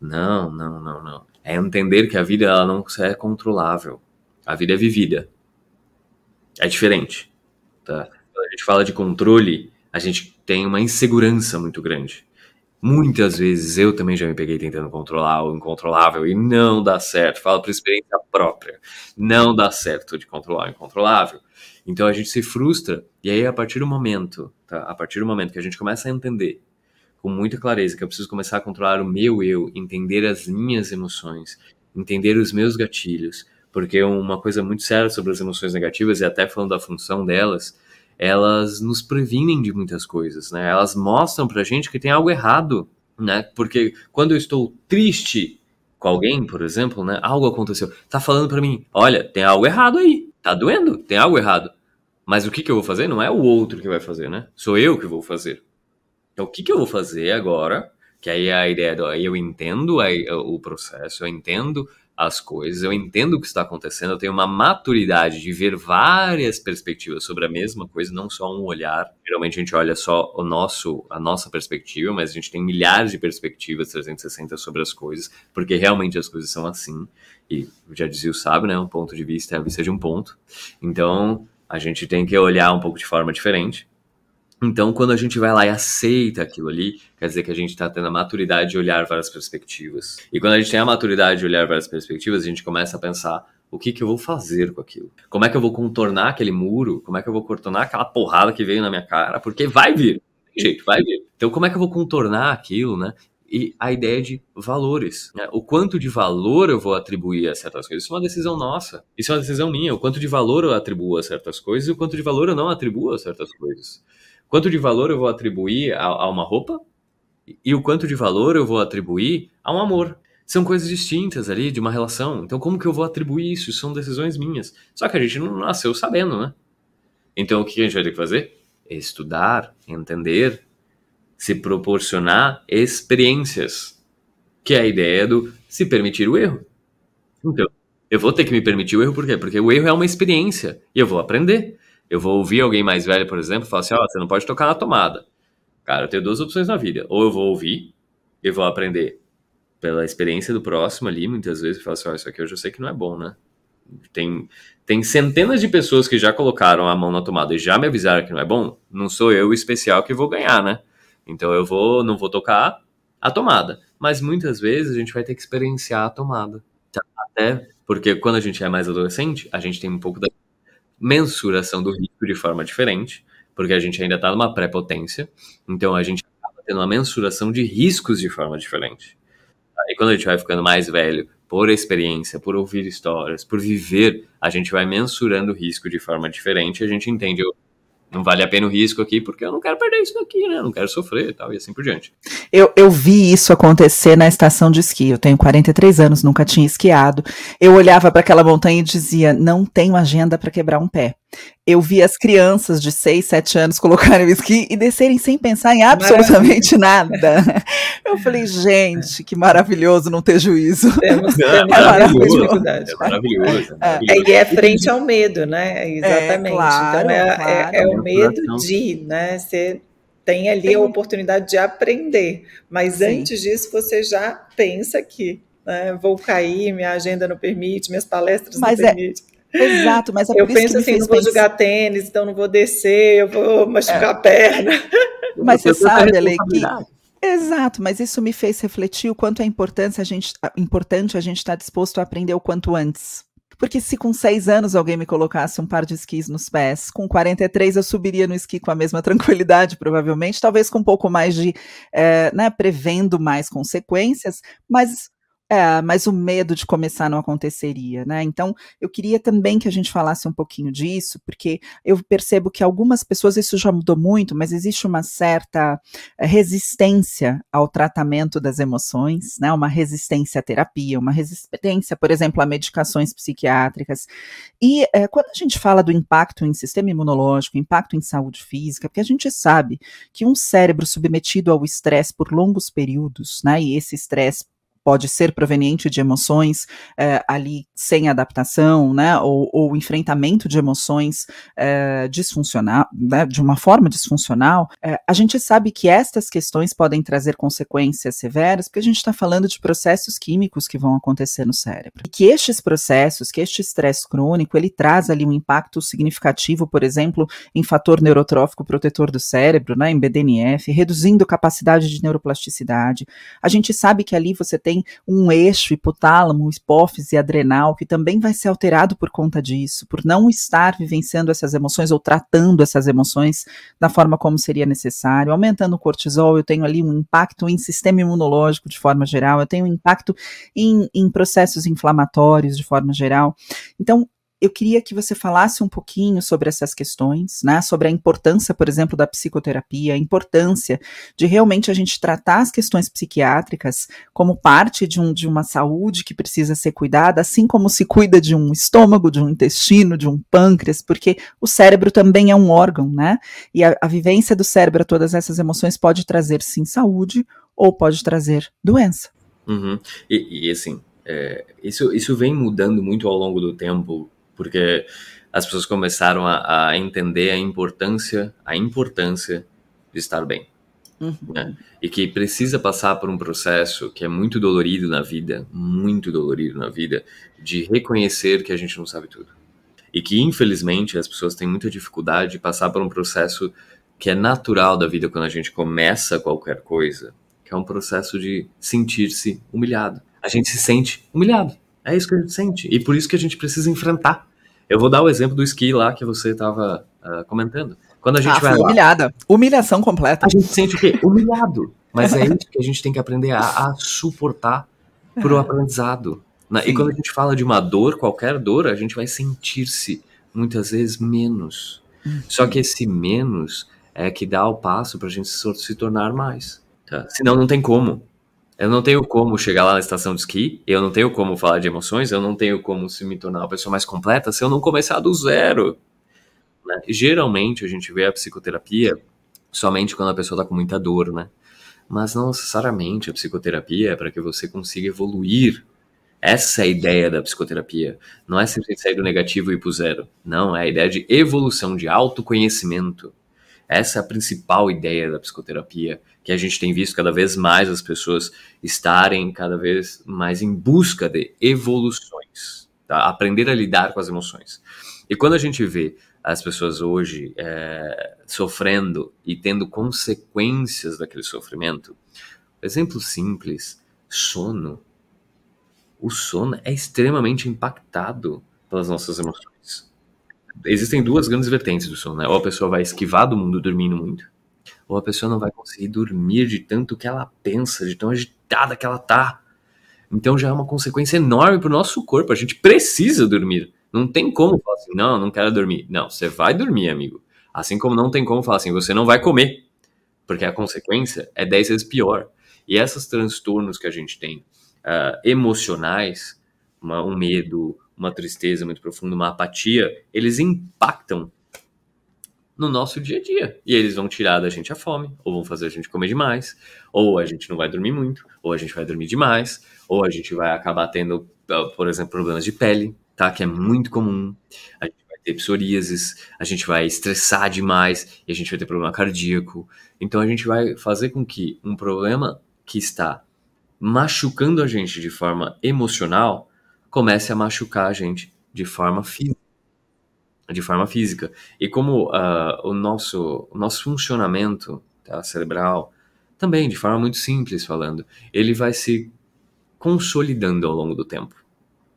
Não, não, não, não. É entender que a vida ela não é controlável. A vida é vivida. É diferente, tá? Quando a gente fala de controle, a gente tem uma insegurança muito grande. Muitas vezes eu também já me peguei tentando controlar o incontrolável e não dá certo. Falo por experiência própria. Não dá certo de controlar o incontrolável. Então a gente se frustra e aí a partir do momento, tá? A partir do momento que a gente começa a entender com muita clareza que eu preciso começar a controlar o meu eu, entender as minhas emoções, entender os meus gatilhos, porque uma coisa muito séria sobre as emoções negativas e até falando da função delas elas nos previnem de muitas coisas, né? Elas mostram pra gente que tem algo errado, né? Porque quando eu estou triste com alguém, por exemplo, né? Algo aconteceu. Tá falando para mim, olha, tem algo errado aí. Tá doendo, tem algo errado. Mas o que, que eu vou fazer? Não é o outro que vai fazer, né? Sou eu que vou fazer. Então, o que, que eu vou fazer agora? Que aí é a ideia do, eu entendo o processo, eu entendo as coisas, eu entendo o que está acontecendo, eu tenho uma maturidade de ver várias perspectivas sobre a mesma coisa, não só um olhar. Geralmente a gente olha só o nosso, a nossa perspectiva, mas a gente tem milhares de perspectivas 360 sobre as coisas, porque realmente as coisas são assim. E já dizia o sábio, né? Um ponto de vista é a vista de um ponto. Então a gente tem que olhar um pouco de forma diferente. Então, quando a gente vai lá e aceita aquilo ali, quer dizer que a gente está tendo a maturidade de olhar várias perspectivas. E quando a gente tem a maturidade de olhar várias perspectivas, a gente começa a pensar o que, que eu vou fazer com aquilo. Como é que eu vou contornar aquele muro? Como é que eu vou contornar aquela porrada que veio na minha cara? Porque vai vir. Tem jeito, vai vir. Então, como é que eu vou contornar aquilo, né? E a ideia de valores. Né? O quanto de valor eu vou atribuir a certas coisas. Isso é uma decisão nossa. Isso é uma decisão minha. O quanto de valor eu atribuo a certas coisas e o quanto de valor eu não atribuo a certas coisas. Quanto de valor eu vou atribuir a, a uma roupa e o quanto de valor eu vou atribuir a um amor. São coisas distintas ali de uma relação. Então, como que eu vou atribuir isso? São decisões minhas. Só que a gente não nasceu sabendo, né? Então, o que a gente vai ter que fazer? Estudar, entender, se proporcionar experiências. Que é a ideia do se permitir o erro. Então, eu vou ter que me permitir o erro, por quê? Porque o erro é uma experiência e eu vou aprender. Eu vou ouvir alguém mais velho, por exemplo, falar assim: ó, oh, você não pode tocar na tomada. Cara, eu tenho duas opções na vida. Ou eu vou ouvir e vou aprender pela experiência do próximo ali, muitas vezes, eu falo assim: ó, oh, isso aqui eu já sei que não é bom, né? Tem, tem centenas de pessoas que já colocaram a mão na tomada e já me avisaram que não é bom. Não sou eu o especial que vou ganhar, né? Então eu vou, não vou tocar a tomada. Mas muitas vezes a gente vai ter que experienciar a tomada. Até porque quando a gente é mais adolescente, a gente tem um pouco da mensuração do risco de forma diferente, porque a gente ainda está numa pré-potência, então a gente acaba tendo uma mensuração de riscos de forma diferente. E quando a gente vai ficando mais velho, por experiência, por ouvir histórias, por viver, a gente vai mensurando o risco de forma diferente, a gente entende, não vale a pena o risco aqui, porque eu não quero perder isso daqui, né? Eu não quero sofrer e tal, e assim por diante. Eu, eu vi isso acontecer na estação de esqui. Eu tenho 43 anos, nunca tinha esquiado. Eu olhava para aquela montanha e dizia: não tenho agenda para quebrar um pé eu vi as crianças de 6, 7 anos colocarem o esqui e descerem sem pensar em absolutamente nada. Eu falei, gente, que maravilhoso não ter juízo. Temos, temos é maravilhoso. É maravilhoso. É, é, e é frente ao medo, né? É, Exatamente. É, claro, então é, claro. é, o medo de, né? Você tem ali tem... a oportunidade de aprender, mas Sim. antes disso você já pensa que né, vou cair, minha agenda não permite, minhas palestras mas não permitem. Exato, mas é eu penso assim, não vou jogar tênis, então não vou descer, eu vou machucar é. a perna. Mas você sabe, Ale, que Exato, mas isso me fez refletir o quanto é importante a gente importante a gente estar tá disposto a aprender o quanto antes. Porque se com seis anos alguém me colocasse um par de esquis nos pés, com 43 eu subiria no esqui com a mesma tranquilidade, provavelmente, talvez com um pouco mais de, é, né, prevendo mais consequências, mas é, mas o medo de começar não aconteceria, né? Então, eu queria também que a gente falasse um pouquinho disso, porque eu percebo que algumas pessoas, isso já mudou muito, mas existe uma certa eh, resistência ao tratamento das emoções, né? Uma resistência à terapia, uma resistência, por exemplo, a medicações psiquiátricas. E é, quando a gente fala do impacto em sistema imunológico, impacto em saúde física, porque a gente sabe que um cérebro submetido ao estresse por longos períodos, né? E esse estresse pode ser proveniente de emoções é, ali sem adaptação, né, ou, ou enfrentamento de emoções é, disfuncional, né, de uma forma disfuncional, é, a gente sabe que estas questões podem trazer consequências severas, porque a gente está falando de processos químicos que vão acontecer no cérebro. E que estes processos, que este estresse crônico, ele traz ali um impacto significativo, por exemplo, em fator neurotrófico protetor do cérebro, né, em BDNF, reduzindo capacidade de neuroplasticidade. A gente sabe que ali você tem tem um eixo hipotálamo, hipófise adrenal, que também vai ser alterado por conta disso, por não estar vivenciando essas emoções ou tratando essas emoções da forma como seria necessário. Aumentando o cortisol, eu tenho ali um impacto em sistema imunológico de forma geral, eu tenho um impacto em, em processos inflamatórios de forma geral. Então, eu queria que você falasse um pouquinho sobre essas questões, né? Sobre a importância, por exemplo, da psicoterapia, a importância de realmente a gente tratar as questões psiquiátricas como parte de, um, de uma saúde que precisa ser cuidada, assim como se cuida de um estômago, de um intestino, de um pâncreas, porque o cérebro também é um órgão, né? E a, a vivência do cérebro a todas essas emoções pode trazer sim saúde ou pode trazer doença. Uhum. E, e assim, é, isso, isso vem mudando muito ao longo do tempo, porque as pessoas começaram a, a entender a importância, a importância de estar bem. Uhum. Né? E que precisa passar por um processo que é muito dolorido na vida, muito dolorido na vida, de reconhecer que a gente não sabe tudo. E que, infelizmente, as pessoas têm muita dificuldade de passar por um processo que é natural da vida quando a gente começa qualquer coisa, que é um processo de sentir-se humilhado. A gente se sente humilhado. É isso que a gente sente. E por isso que a gente precisa enfrentar. Eu vou dar o exemplo do esqui lá que você estava uh, ah, comentando. Quando a gente ah, vai lá, humilhada. Humilhação completa. A gente sente o quê? Humilhado. Mas é isso que a gente tem que aprender a, a suportar pro é. aprendizado. Né? E quando a gente fala de uma dor, qualquer dor, a gente vai sentir-se muitas vezes menos. Uhum. Só que esse menos é que dá o passo para a gente se, se tornar mais. Tá? Senão não tem como. Eu não tenho como chegar lá na estação de esqui, eu não tenho como falar de emoções, eu não tenho como se me tornar uma pessoa mais completa se eu não começar do zero. Né? Geralmente a gente vê a psicoterapia somente quando a pessoa está com muita dor, né? Mas não necessariamente a psicoterapia é para que você consiga evoluir. Essa é a ideia da psicoterapia. Não é simplesmente sair do negativo e ir para o zero. Não, é a ideia de evolução, de autoconhecimento. Essa é a principal ideia da psicoterapia, que a gente tem visto cada vez mais as pessoas estarem cada vez mais em busca de evoluções, tá? aprender a lidar com as emoções. E quando a gente vê as pessoas hoje é, sofrendo e tendo consequências daquele sofrimento. Exemplo simples: sono. O sono é extremamente impactado pelas nossas emoções. Existem duas grandes vertentes do sono, né? Ou a pessoa vai esquivar do mundo dormindo muito, ou a pessoa não vai conseguir dormir de tanto que ela pensa, de tão agitada que ela tá. Então já é uma consequência enorme para o nosso corpo. A gente precisa dormir. Não tem como falar assim, não, não quero dormir. Não, você vai dormir, amigo. Assim como não tem como falar assim, você não vai comer. Porque a consequência é 10 vezes pior. E esses transtornos que a gente tem, uh, emocionais, uma, um medo, uma tristeza muito profunda, uma apatia, eles impactam no nosso dia a dia. E eles vão tirar da gente a fome, ou vão fazer a gente comer demais, ou a gente não vai dormir muito, ou a gente vai dormir demais, ou a gente vai acabar tendo, ah, por exemplo, problemas de pele, tá? Que é muito comum. A gente vai ter psoríasis, a gente vai estressar demais e a gente vai ter problema cardíaco. Então a gente vai fazer com que um problema que está machucando a gente de forma emocional comece a machucar a gente de forma física. De forma física. E como uh, o, nosso, o nosso funcionamento tá, cerebral, também de forma muito simples falando, ele vai se consolidando ao longo do tempo.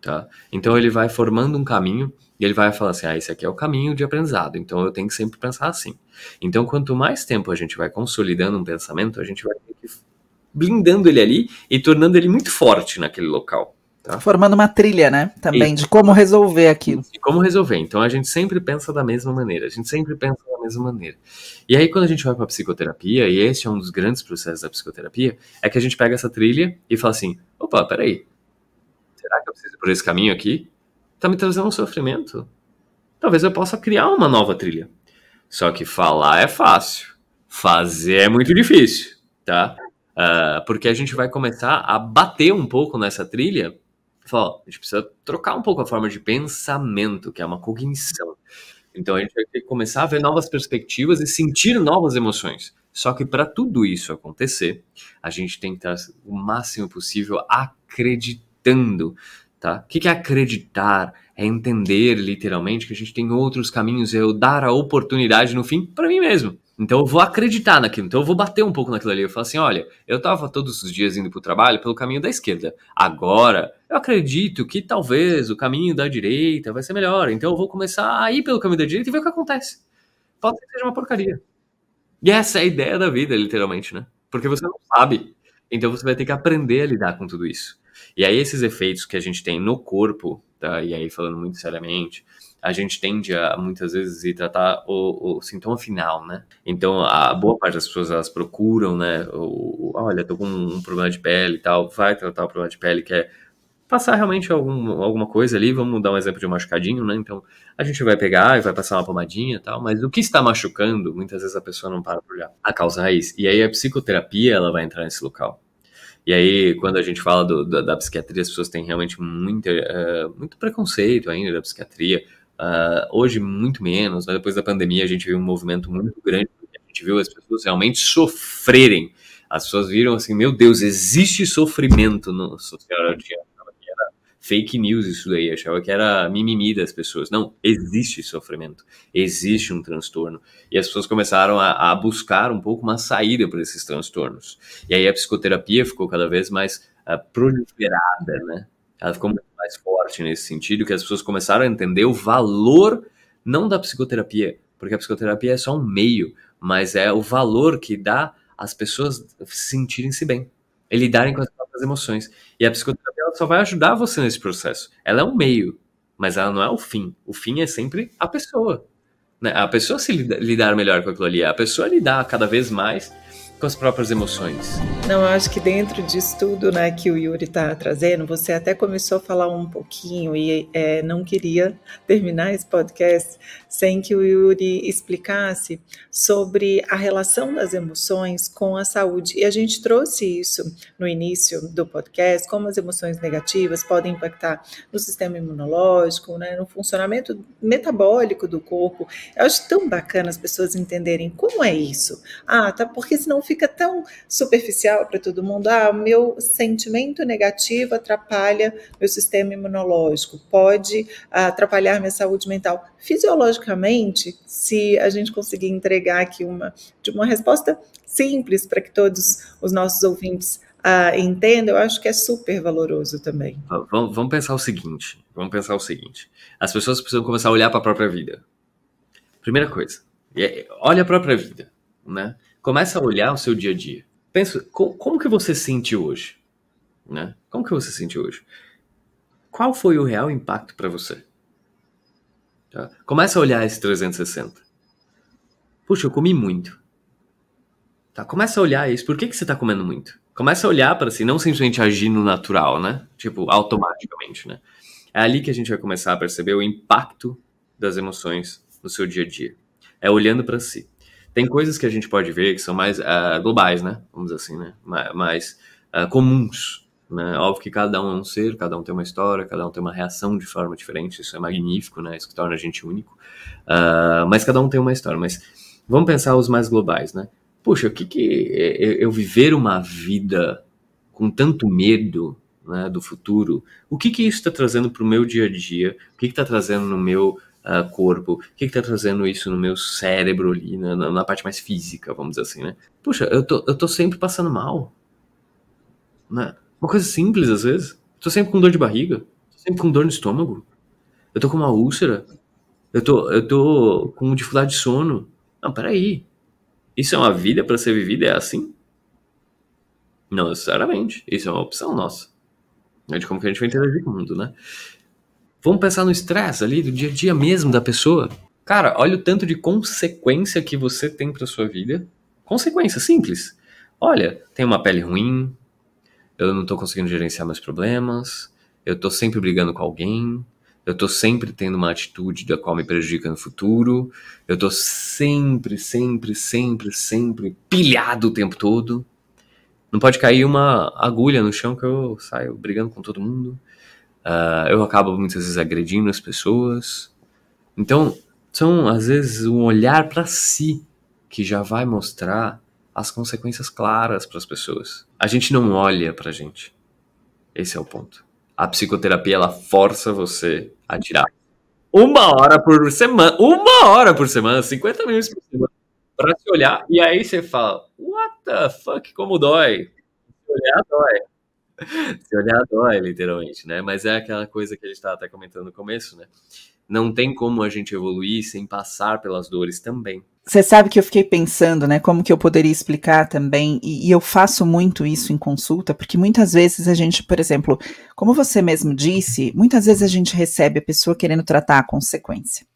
Tá? Então ele vai formando um caminho e ele vai falar assim: ah, esse aqui é o caminho de aprendizado, então eu tenho que sempre pensar assim. Então, quanto mais tempo a gente vai consolidando um pensamento, a gente vai blindando ele ali e tornando ele muito forte naquele local. Tá? Formando uma trilha, né? Também e, de como resolver aquilo. E como resolver. Então a gente sempre pensa da mesma maneira. A gente sempre pensa da mesma maneira. E aí, quando a gente vai para psicoterapia, e esse é um dos grandes processos da psicoterapia, é que a gente pega essa trilha e fala assim: opa, peraí, será que eu preciso ir por esse caminho aqui? Tá me trazendo um sofrimento. Talvez eu possa criar uma nova trilha. Só que falar é fácil, fazer é muito difícil, tá? Uh, porque a gente vai começar a bater um pouco nessa trilha. Falar, ó, a gente precisa trocar um pouco a forma de pensamento, que é uma cognição. Então a gente vai ter que começar a ver novas perspectivas e sentir novas emoções. Só que para tudo isso acontecer, a gente tem que estar o máximo possível acreditando acreditando, tá? O que é acreditar? É entender literalmente que a gente tem outros caminhos, é eu dar a oportunidade no fim para mim mesmo. Então eu vou acreditar naquilo, então eu vou bater um pouco naquilo ali. Eu falo assim: olha, eu tava todos os dias indo pro trabalho pelo caminho da esquerda. Agora eu acredito que talvez o caminho da direita vai ser melhor. Então eu vou começar a ir pelo caminho da direita e ver o que acontece. Pode ser que seja uma porcaria. E essa é a ideia da vida, literalmente, né? Porque você não sabe. Então você vai ter que aprender a lidar com tudo isso. E aí esses efeitos que a gente tem no corpo, tá? E aí falando muito seriamente, a gente tende a muitas vezes ir tratar o, o, sintoma final, né? Então, a boa parte das pessoas elas procuram, né? O, olha, tô com um problema de pele e tal, vai tratar o problema de pele, que é passar realmente algum, alguma coisa ali. Vamos dar um exemplo de um machucadinho, né? Então, a gente vai pegar e vai passar uma pomadinha e tal, mas o que está machucando, muitas vezes a pessoa não para por olhar a causa raiz. E aí a psicoterapia ela vai entrar nesse local. E aí, quando a gente fala do, da, da, psiquiatria, as pessoas têm realmente muito, uh, muito preconceito ainda da psiquiatria. Uh, hoje, muito menos, mas depois da pandemia, a gente viu um movimento muito grande. A gente viu as pessoas realmente sofrerem. As pessoas viram assim: meu Deus, existe sofrimento no social fake news isso daí, achava que era mimimi das pessoas. Não, existe sofrimento, existe um transtorno. E as pessoas começaram a, a buscar um pouco uma saída para esses transtornos. E aí a psicoterapia ficou cada vez mais uh, proliferada, né? Ela ficou mais forte nesse sentido, que as pessoas começaram a entender o valor não da psicoterapia, porque a psicoterapia é só um meio, mas é o valor que dá às pessoas sentirem-se bem, e lidarem com as próprias emoções. E a psicoterapia só vai ajudar você nesse processo. Ela é um meio, mas ela não é o fim. O fim é sempre a pessoa. Né? A pessoa se lidar melhor com aquilo ali, a pessoa lidar cada vez mais com as próprias emoções. Não, acho que dentro disso tudo né, que o Yuri está trazendo, você até começou a falar um pouquinho e é, não queria terminar esse podcast sem que o Yuri explicasse sobre a relação das emoções com a saúde. E a gente trouxe isso no início do podcast, como as emoções negativas podem impactar no sistema imunológico, né, no funcionamento metabólico do corpo. Eu acho tão bacana as pessoas entenderem como é isso. Ah, tá, porque senão fica fica tão superficial para todo mundo. Ah, meu sentimento negativo atrapalha meu sistema imunológico, pode atrapalhar minha saúde mental. Fisiologicamente, se a gente conseguir entregar aqui uma, uma resposta simples para que todos os nossos ouvintes entendam, eu acho que é super valoroso também. Vamos, vamos pensar o seguinte: vamos pensar o seguinte. As pessoas precisam começar a olhar para a própria vida. Primeira coisa, é, olha a própria vida, né? Começa a olhar o seu dia a dia. Pensa, como, como que você se sente hoje? Né? Como que você se sente hoje? Qual foi o real impacto para você? Tá? Começa a olhar esse 360. Puxa, eu comi muito. Tá, começa a olhar isso. Por que, que você está comendo muito? Começa a olhar para si, não simplesmente agir no natural, né? Tipo, automaticamente, né? É ali que a gente vai começar a perceber o impacto das emoções no seu dia a dia. É olhando para si. Tem coisas que a gente pode ver que são mais uh, globais, né? Vamos dizer assim, né? Mais, uh, comuns. Né? Óbvio que cada um é um ser, cada um tem uma história, cada um tem uma reação de forma diferente. Isso é magnífico, né? Isso que torna a gente único. Uh, mas cada um tem uma história. Mas vamos pensar os mais globais, né? Puxa, o que que eu viver uma vida com tanto medo né, do futuro, o que que isso está trazendo para o meu dia a dia? O que está trazendo no meu uh, corpo? O que está trazendo isso no meu cérebro ali, na, na, parte mais física, vamos dizer assim, né? Puxa, eu tô, eu tô sempre passando mal. Né? Uma coisa simples, às vezes. Tô sempre com dor de barriga. Tô sempre com dor no estômago. Eu tô com uma úlcera. Eu tô, eu tô com dificuldade de sono. Não, peraí. Isso é uma vida para ser vivida? É assim? Não necessariamente. Isso é uma opção nossa. É de como que a gente vai interagir com o mundo, né? Vamos pensar no estresse ali do dia a dia mesmo da pessoa. Cara, olha o tanto de consequência que você tem para sua vida. Consequência simples. Olha, tem uma pele ruim, eu não tô conseguindo gerenciar meus problemas, eu tô sempre brigando com alguém, eu tô sempre tendo uma atitude da qual me prejudica no futuro, eu tô sempre, sempre, sempre, sempre pilhado o tempo todo. Não pode cair uma agulha no chão que eu saio brigando com todo mundo. Uh, eu acabo muitas vezes agredindo as pessoas. Então, são às vezes um olhar para si que já vai mostrar as consequências claras para as pessoas. A gente não olha para a gente. Esse é o ponto. A psicoterapia ela força você a tirar uma hora por semana, uma hora por semana, 50 minutos por semana, para se olhar e aí você fala: What the fuck, como dói? Se olhar, dói. Se olhar, dói, literalmente, né? Mas é aquela coisa que a gente estava até comentando no começo, né? Não tem como a gente evoluir sem passar pelas dores também. Você sabe que eu fiquei pensando, né, como que eu poderia explicar também, e, e, eu faço muito isso em consulta, porque muitas vezes a gente, por exemplo, como você mesmo disse, muitas vezes a gente recebe a pessoa querendo tratar a consequência.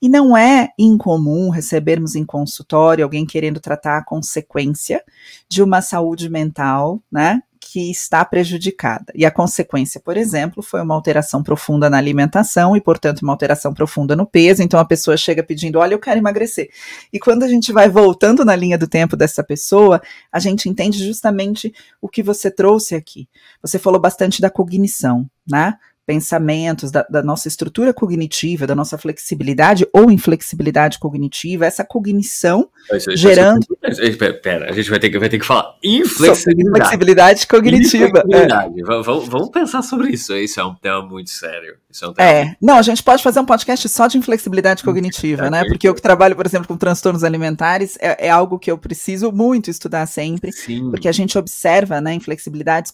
E não é incomum recebermos em consultório alguém querendo tratar a consequência de uma saúde mental, né, que está prejudicada. E a consequência, por exemplo, foi uma alteração profunda na alimentação e, portanto, uma alteração profunda no peso. Então a pessoa chega pedindo: Olha, eu quero emagrecer. E quando a gente vai voltando na linha do tempo dessa pessoa, a gente entende justamente o que você trouxe aqui. Você falou bastante da cognição, né? Pensamentos, da, da, nossa estrutura cognitiva, da nossa flexibilidade ou inflexibilidade cognitiva, essa cognição isso, isso, gerando. Isso, pera, a gente vai ter que, vai ter que falar inflexibilidade. Inflexibilidade cognitiva. Inflexibilidade. É. Vamos, vamos, pensar sobre isso. Isso é um tema muito sério. Isso é, um tema é. Não, a gente pode fazer um podcast só de inflexibilidade cognitiva, né? Porque eu que trabalho, por exemplo, com transtornos alimentares, é, é algo que eu preciso muito estudar sempre, Sim. porque a gente observa né, inflexibilidades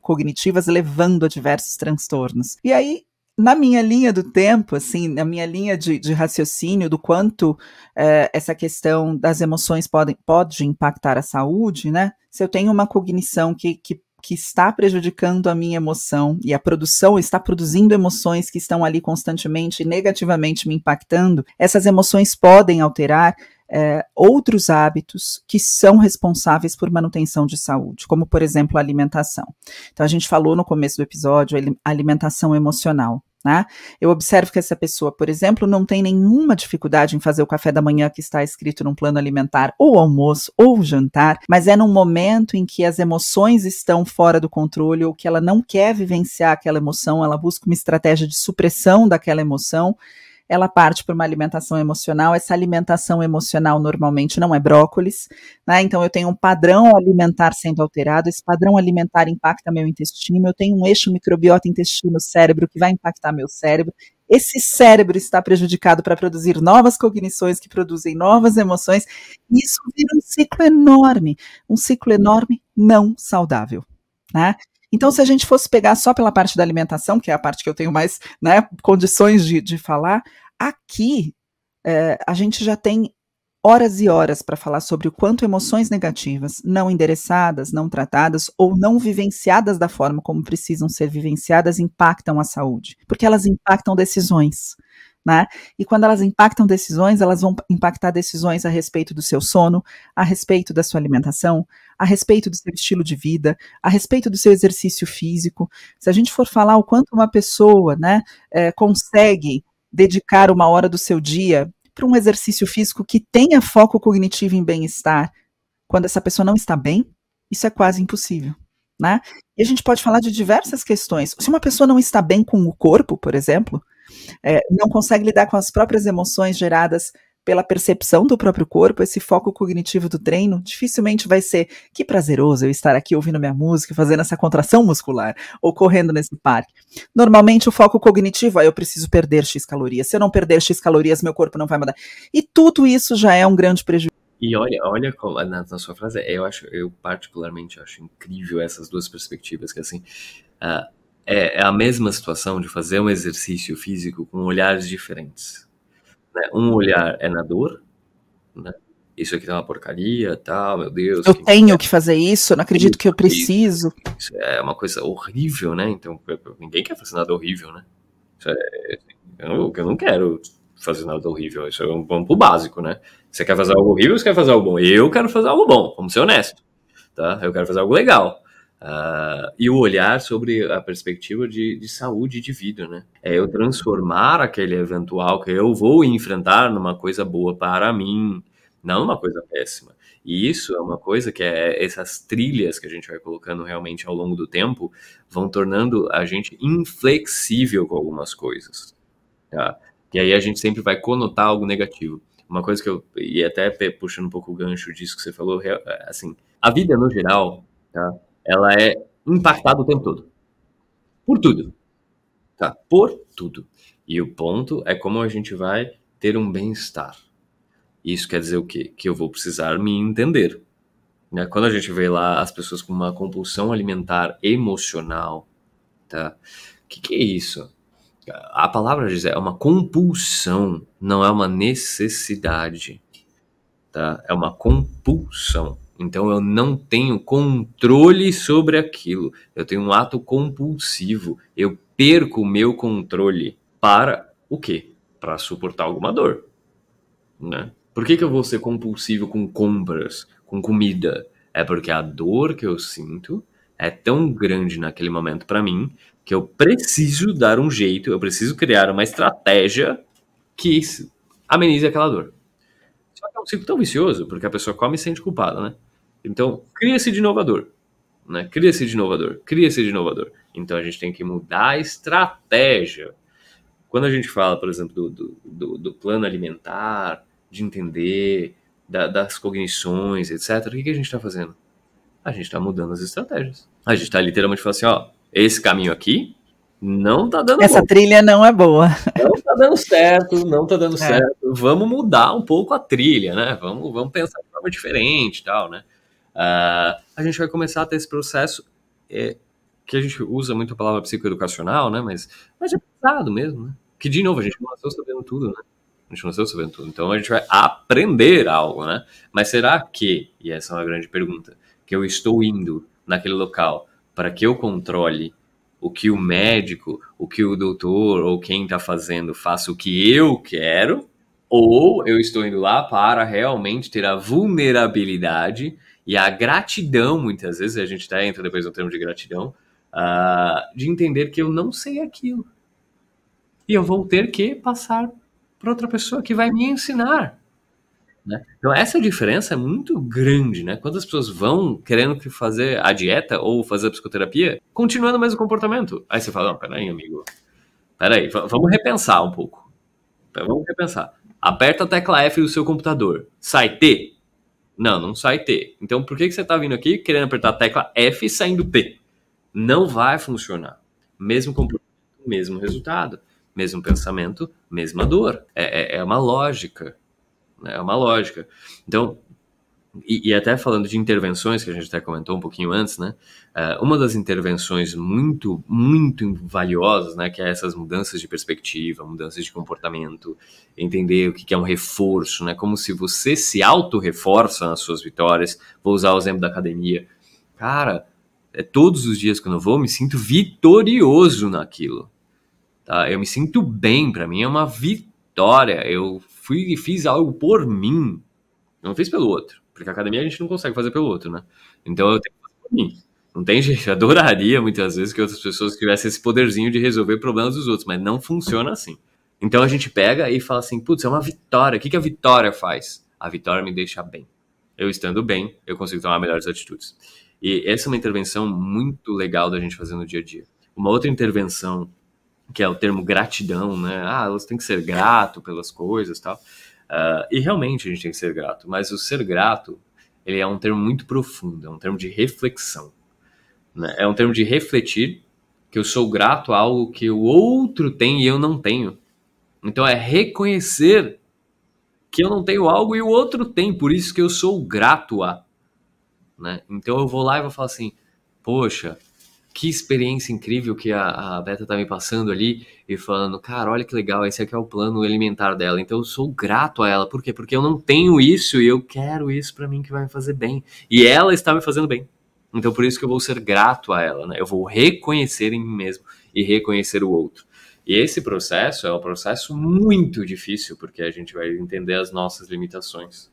cognitivas levando a diversos transtornos anos. E aí, na minha linha do tempo, assim, na minha linha de, de raciocínio do quanto é, essa questão das emoções pode, pode impactar a saúde, né? Se eu tenho uma cognição que, que que está prejudicando a minha emoção e a produção está produzindo emoções que estão ali constantemente negativamente me impactando, essas emoções podem alterar é, outros hábitos que são responsáveis por manutenção de saúde, como, por exemplo, a alimentação. Então, a gente falou no começo do episódio alimentação emocional. Né? Eu observo que essa pessoa, por exemplo, não tem nenhuma dificuldade em fazer o café da manhã que está escrito num plano alimentar, ou almoço, ou jantar, mas é num momento em que as emoções estão fora do controle, ou que ela não quer vivenciar aquela emoção, ela busca uma estratégia de supressão daquela emoção ela parte para uma alimentação emocional. Essa alimentação emocional normalmente não é brócolis, né? Então eu tenho um padrão alimentar sendo alterado, esse padrão alimentar impacta meu intestino, eu tenho um eixo microbiota intestino-cérebro que vai impactar meu cérebro. Esse cérebro está prejudicado para produzir novas cognições que produzem novas emoções, e isso vira um ciclo enorme, um ciclo enorme não saudável. Né? Então, se a gente fosse pegar só pela parte da alimentação, que é a parte que eu tenho mais né, condições de, de falar, aqui é, a gente já tem horas e horas para falar sobre o quanto emoções negativas, não endereçadas, não tratadas ou não vivenciadas da forma como precisam ser vivenciadas, impactam a saúde, porque elas impactam decisões. Né? E quando elas impactam decisões, elas vão impactar decisões a respeito do seu sono, a respeito da sua alimentação, a respeito do seu estilo de vida, a respeito do seu exercício físico. Se a gente for falar o quanto uma pessoa, né, é, consegue dedicar uma hora do seu dia para um exercício físico que tenha foco cognitivo em bem-estar, quando essa pessoa não está bem, isso é quase impossível. Né? E a gente pode falar de diversas questões. Se uma pessoa não está bem com o corpo, por exemplo, é, não consegue lidar com as próprias emoções geradas pela percepção do próprio corpo, esse foco cognitivo do treino, dificilmente vai ser que prazeroso eu estar aqui ouvindo minha música, fazendo essa contração muscular, ou correndo nesse parque. Normalmente o foco cognitivo é eu preciso perder X calorias. Se eu não perder X calorias, meu corpo não vai mudar. E tudo isso já é um grande prejuízo. E olha, olha na, na, sua frase, eu acho, eu particularmente acho incrível essas duas perspectivas, que assim, uh, é, é, a mesma situação de fazer um exercício físico com olhares diferentes. Né? Um olhar é na dor, né? Isso aqui tá uma porcaria, tal, meu Deus. Eu que tenho que fazer isso, não acredito que eu preciso. Isso é uma coisa horrível, né? Então, ninguém quer fazer nada horrível, né? É, eu, eu não quero fazer nada horrível. Isso é um ponto básico, né? Você quer fazer algo horrível, você quer fazer algo bom. Eu quero fazer algo bom, vamos ser honesto. Tá? Eu quero fazer algo legal. Uh, e o olhar sobre a perspectiva de, de saúde e de vida, né? É eu transformar aquele eventual que eu vou enfrentar numa coisa boa para mim, não numa coisa péssima. E isso é uma coisa que é essas trilhas que a gente vai colocando realmente ao longo do tempo vão tornando a gente inflexível com algumas coisas, tá? E aí a gente sempre vai conotar algo negativo. Uma coisa que eu e até puxando um pouco o gancho disso que você falou, assim, a vida no geral, tá? Ela é impactada o tempo todo. Por tudo. Tá? Por tudo. E o ponto é como a gente vai ter um bem-estar. Isso quer dizer o quê? Que eu vou precisar me entender. Né? Quando a gente vê lá as pessoas com uma compulsão alimentar emocional, tá? O que, que é isso? A palavra diz é uma compulsão, não é uma necessidade, tá? É uma compulsão. Então eu não tenho controle sobre aquilo. Eu tenho um ato compulsivo. Eu perco o meu controle para o quê? Para suportar alguma dor, né? Por que, que eu vou ser compulsivo com compras, com comida? É porque a dor que eu sinto é tão grande naquele momento para mim que eu preciso dar um jeito, eu preciso criar uma estratégia que amenize aquela dor. Um ciclo tão vicioso, porque a pessoa come e se sente culpada, né? Então, cria-se de inovador. Né? Cria-se de inovador, cria-se de inovador. Então a gente tem que mudar a estratégia. Quando a gente fala, por exemplo, do, do, do, do plano alimentar, de entender, da, das cognições, etc., o que, que a gente está fazendo? A gente está mudando as estratégias. A gente está literalmente falando assim, ó, esse caminho aqui não tá dando Essa bom. trilha não é boa. Não tá dando certo, não tá dando é. certo. Vamos mudar um pouco a trilha, né? Vamos, vamos pensar de forma diferente e tal, né? Uh, a gente vai começar a ter esse processo é, que a gente usa muito a palavra psicoeducacional, né? Mas, mas é pesado mesmo, né? Que, de novo, a gente não nasceu sabendo tudo, né? A gente não nasceu sabendo tudo. Então a gente vai aprender algo, né? Mas será que, e essa é uma grande pergunta, que eu estou indo naquele local para que eu controle o que o médico, o que o doutor ou quem está fazendo faça o que eu quero, ou eu estou indo lá para realmente ter a vulnerabilidade e a gratidão, muitas vezes, a gente até entra depois no termo de gratidão, uh, de entender que eu não sei aquilo. E eu vou ter que passar para outra pessoa que vai me ensinar. Né? Então essa diferença é muito grande, né? Quando as pessoas vão querendo fazer a dieta ou fazer a psicoterapia, continuando o mesmo comportamento. Aí você fala, não, peraí, amigo, peraí, vamos repensar um pouco. Vamos repensar. Aperta a tecla F do seu computador. Sai T? Não, não sai T. Então por que, que você está vindo aqui querendo apertar a tecla F e saindo T? Não vai funcionar. Mesmo comportamento, mesmo resultado. Mesmo pensamento, mesma dor. É, é, é uma lógica. Né? É uma lógica. Então, e, e, até falando de intervenções, que a gente até comentou um pouquinho antes, né? Uh, uma das intervenções muito, muito valiosas, né? Que é essas mudanças de perspectiva, mudanças de comportamento, entender o que é um reforço, né? Como se você se auto-reforça nas suas vitórias. Vou usar o exemplo da academia. Cara, é, todos os dias que eu vou, eu me sinto vitorioso naquilo. Tá? Eu me sinto bem, para mim é uma vitória. Eu fui e fiz algo por mim. Não fiz pelo outro. Porque a academia a gente não consegue fazer pelo outro, né? Então eu tenho que fazer por mim. Não tem jeito. Eu adoraria muitas vezes que outras pessoas tivessem esse poderzinho de resolver problemas dos outros, mas não funciona assim. Então a gente pega e fala assim: putz, é uma vitória. O que, que a vitória faz? A vitória me deixa bem. Eu estando bem, eu consigo tomar melhores atitudes. E essa é uma intervenção muito legal da gente fazer no dia a dia. Uma outra intervenção que é o termo gratidão, né? Ah, você tem que ser grato pelas coisas tal. Uh, e realmente a gente tem que ser grato, mas o ser grato, ele é um termo muito profundo, é um termo de reflexão. Né? É um termo de refletir que eu sou grato a algo que o outro tem e eu não tenho. Então é reconhecer que eu não tenho algo e o outro tem, por isso que eu sou grato a. Né? Então eu vou lá e vou falar assim, poxa, que experiência incrível que a, a Beta tá me passando ali e falando, cara, olha que legal, esse aqui é o plano alimentar dela. Então eu sou grato a ela. Por quê? Porque eu não tenho isso e eu quero isso para mim que vai me fazer bem. E ela está me fazendo bem. Então por isso que eu vou ser grato a ela, né? Eu vou reconhecer em mim mesmo e reconhecer o outro. E esse processo é um processo muito difícil, porque a gente vai entender as nossas limitações.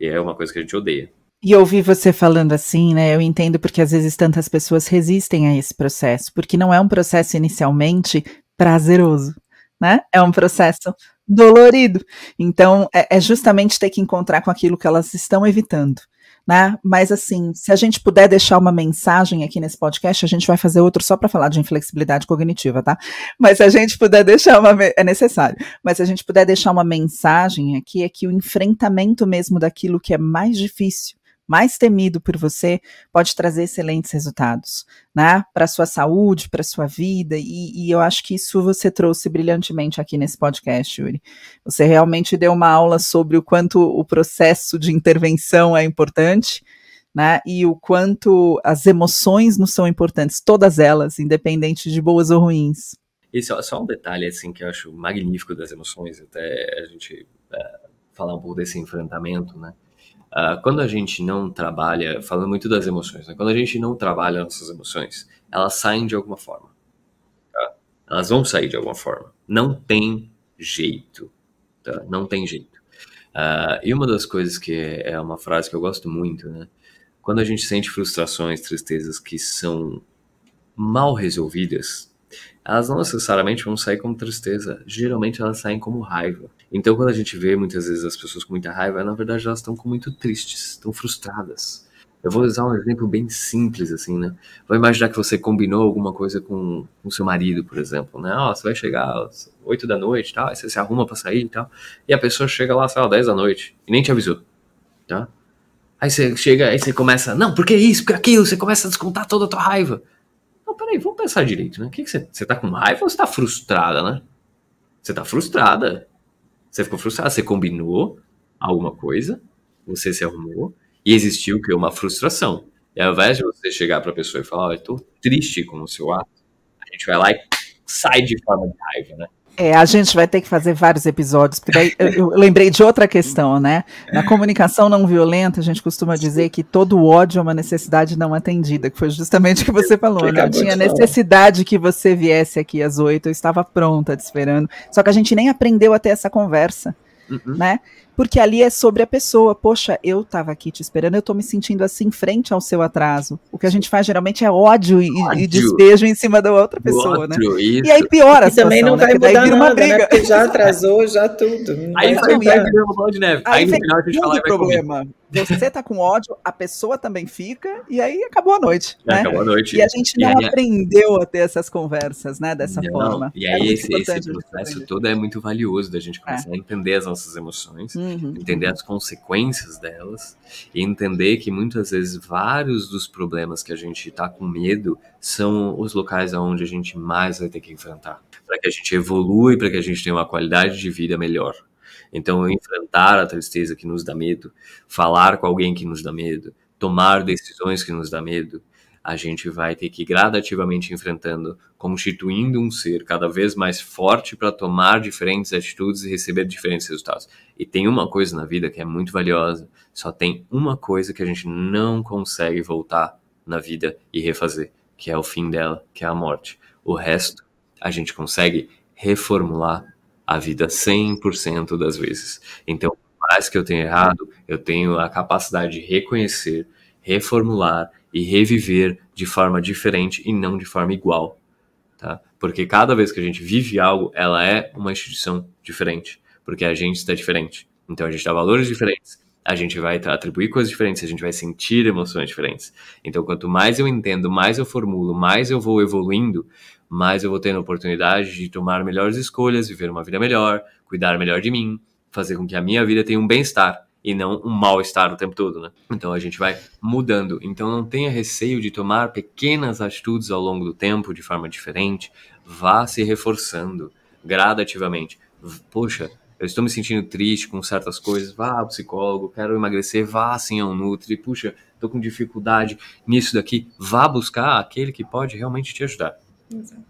E é uma coisa que a gente odeia. E ouvir você falando assim, né? Eu entendo porque às vezes tantas pessoas resistem a esse processo, porque não é um processo inicialmente prazeroso, né? É um processo dolorido. Então, é, é justamente ter que encontrar com aquilo que elas estão evitando. Né? Mas assim, se a gente puder deixar uma mensagem aqui nesse podcast, a gente vai fazer outro só para falar de inflexibilidade cognitiva, tá? Mas se a gente puder deixar uma é necessário. Mas se a gente puder deixar uma mensagem aqui é que o enfrentamento mesmo daquilo que é mais difícil mais temido por você pode trazer excelentes resultados, né? Para sua saúde, para sua vida, e, e, eu acho que isso você trouxe brilhantemente aqui nesse podcast, Yuri. Você realmente deu uma aula sobre o quanto o processo de intervenção é importante. Né, e o quanto as emoções não são importantes, todas elas, independente de boas ou ruins. E só, só um detalhe assim que eu acho magnífico das emoções, até a gente é, falar um pouco desse enfrentamento, né? Uh, quando a gente não trabalha, falando muito das emoções, né? quando a gente não trabalha nossas emoções, elas saem de alguma forma. Tá? Elas vão sair de alguma forma. Não tem jeito. Tá? Não tem jeito. Uh, e uma das coisas que é uma frase que eu gosto muito, né? quando a gente sente frustrações, tristezas que são mal resolvidas, elas não necessariamente vão sair como tristeza, geralmente elas saem como raiva. Então, quando a gente vê muitas vezes as pessoas com muita raiva, na verdade elas estão muito tristes, estão frustradas. Eu vou usar um exemplo bem simples, assim, né? Vou imaginar que você combinou alguma coisa com o seu marido, por exemplo, né? Ó, você vai chegar às 8 da noite, tal, aí você se arruma para sair e tal, e a pessoa chega lá, sei lá, 10 da noite, e nem te avisou, tá? Aí você chega, aí você começa, não, por que isso, por que aquilo? Você começa a descontar toda a tua raiva. Não, peraí, vamos pensar direito, né? O que, você, você tá com raiva ou você tá frustrada, né? Você tá frustrada. Você ficou frustrada, você combinou alguma coisa, você se arrumou, e existiu que uma frustração. E ao invés de você chegar para a pessoa e falar, eu tô triste com o seu ato, a gente vai lá e sai de forma de raiva, né? É, a gente vai ter que fazer vários episódios, porque daí eu, eu, lembrei de outra questão, né? Na comunicação não violenta, a gente costuma dizer que todo ódio é uma necessidade não atendida, que foi justamente o que você falou, né? Tinha necessidade que você viesse aqui às oito, eu estava pronta te esperando. Só que a gente nem aprendeu a ter essa conversa, uhum. né? Porque ali é sobre a pessoa. Poxa, eu estava aqui te esperando, eu estou me sentindo assim frente ao seu atraso. O que a gente faz geralmente é ódio e, ódio. e despejo em cima da outra pessoa, né? Isso. E aí piora a situação, também não né? vai mudar nada, uma briga. Né? Porque já atrasou, já tudo. Aí vai virar uma bola de neve. Aí, aí no final a gente fala, problema. Você tá com ódio, a pessoa também fica, e aí acabou a noite. né? Acabou a noite. E a gente não aí, aprendeu a ter essas conversas, né, dessa não, forma. E aí é esse, esse processo todo é muito valioso da gente começar é. a entender as nossas emoções, uhum. entender as consequências delas, e entender que muitas vezes vários dos problemas que a gente tá com medo são os locais onde a gente mais vai ter que enfrentar. Para que a gente evolua e para que a gente tenha uma qualidade de vida melhor. Então, enfrentar a tristeza que nos dá medo, falar com alguém que nos dá medo, tomar decisões que nos dá medo, a gente vai ter que gradativamente enfrentando, constituindo um ser cada vez mais forte para tomar diferentes atitudes e receber diferentes resultados. E tem uma coisa na vida que é muito valiosa, só tem uma coisa que a gente não consegue voltar na vida e refazer, que é o fim dela, que é a morte. O resto a gente consegue reformular a vida 100% das vezes. Então, mais que eu tenha errado, eu tenho a capacidade de reconhecer, reformular e reviver de forma diferente e não de forma igual, tá? Porque cada vez que a gente vive algo, ela é uma instituição diferente, porque a gente está diferente. Então a gente dá valores diferentes, a gente vai atribuir coisas diferentes, a gente vai sentir emoções diferentes. Então quanto mais eu entendo, mais eu formulo, mais eu vou evoluindo, mais eu vou tendo a oportunidade de tomar melhores escolhas, viver uma vida melhor, cuidar melhor de mim, fazer com que a minha vida tenha um bem-estar e não um mal-estar o tempo todo, né? Então a gente vai mudando. Então não tenha receio de tomar pequenas atitudes ao longo do tempo de forma diferente, vá se reforçando gradativamente. Poxa, eu estou me sentindo triste com certas coisas, vá ao psicólogo, quero emagrecer, vá assim ao Nutri, puxa, estou com dificuldade nisso daqui, vá buscar aquele que pode realmente te ajudar. Exato.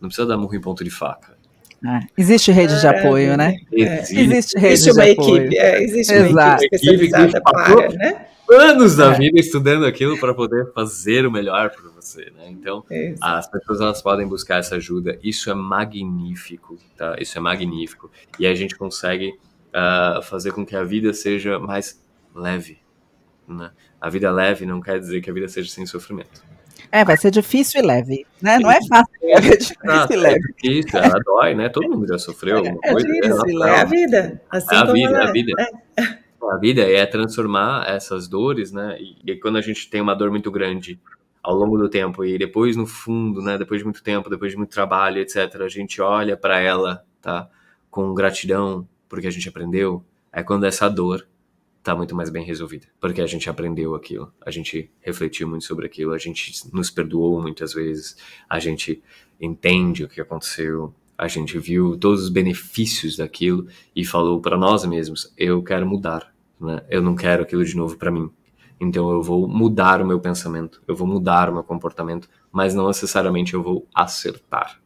Não precisa dar murro em ponto de faca. É, existe rede de é, apoio, é, né? Existe, existe rede existe uma de apoio. Equipe, é, existe Exato. uma equipe especializada para, né? Anos da vida estudando aquilo para poder fazer o melhor para você, né? Então, as pessoas elas podem buscar essa ajuda. Isso é magnífico, tá? Isso é magnífico. E a gente consegue uh, fazer com que a vida seja mais leve, né? A vida leve não quer dizer que a vida seja sem sofrimento. É, vai ser difícil e leve, né? Não é fácil, é difícil ah, e leve. É difícil, ela dói, né? Todo mundo já sofreu alguma é, coisa. É, difícil, é a vida. Assim é a vida, é a vida. É. A vida é transformar essas dores, né? E, e quando a gente tem uma dor muito grande ao longo do tempo e depois no fundo, né? Depois de muito tempo, depois de muito trabalho, etc. A gente olha para ela, tá? Com gratidão, porque a gente aprendeu. É quando essa dor tá muito mais bem resolvida, porque a gente aprendeu aquilo, a gente refletiu muito sobre aquilo, a gente nos perdoou muitas vezes, a gente entende o que aconteceu, a gente viu todos os benefícios daquilo e falou para nós mesmos: eu quero mudar, né? Eu não quero aquilo de novo para mim. Então eu vou mudar o meu pensamento, eu vou mudar o meu comportamento, mas não necessariamente eu vou acertar.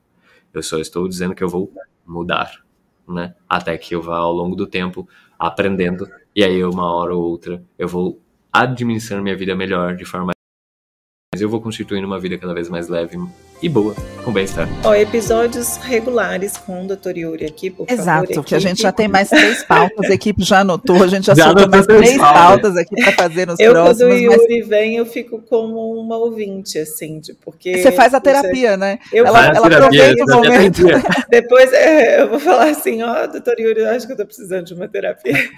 Eu só estou dizendo que eu vou mudar, né? Até que eu vá ao longo do tempo aprendendo e aí, uma hora ou outra, eu vou administrando minha vida melhor, de forma. Mas eu vou constituindo uma vida cada vez mais leve, e boa, com bem-estar. Ó, episódios regulares com o Dr. Yuri aqui, por Exato, favor. que a gente já tem mais três pautas, a equipe já anotou, a gente já, Já soltou mais três pautas. pautas aqui para fazer nos Eu, quando o próximos. Mas Yuri vem, eu fico como uma ouvinte, assim, de porque... você faz a terapia, né? Eu Ela- ela terapia, aproveita o momento. Depois é, eu vou falar assim, ó, doutor Yuri, eu acho que eu tô precisando de uma terapia.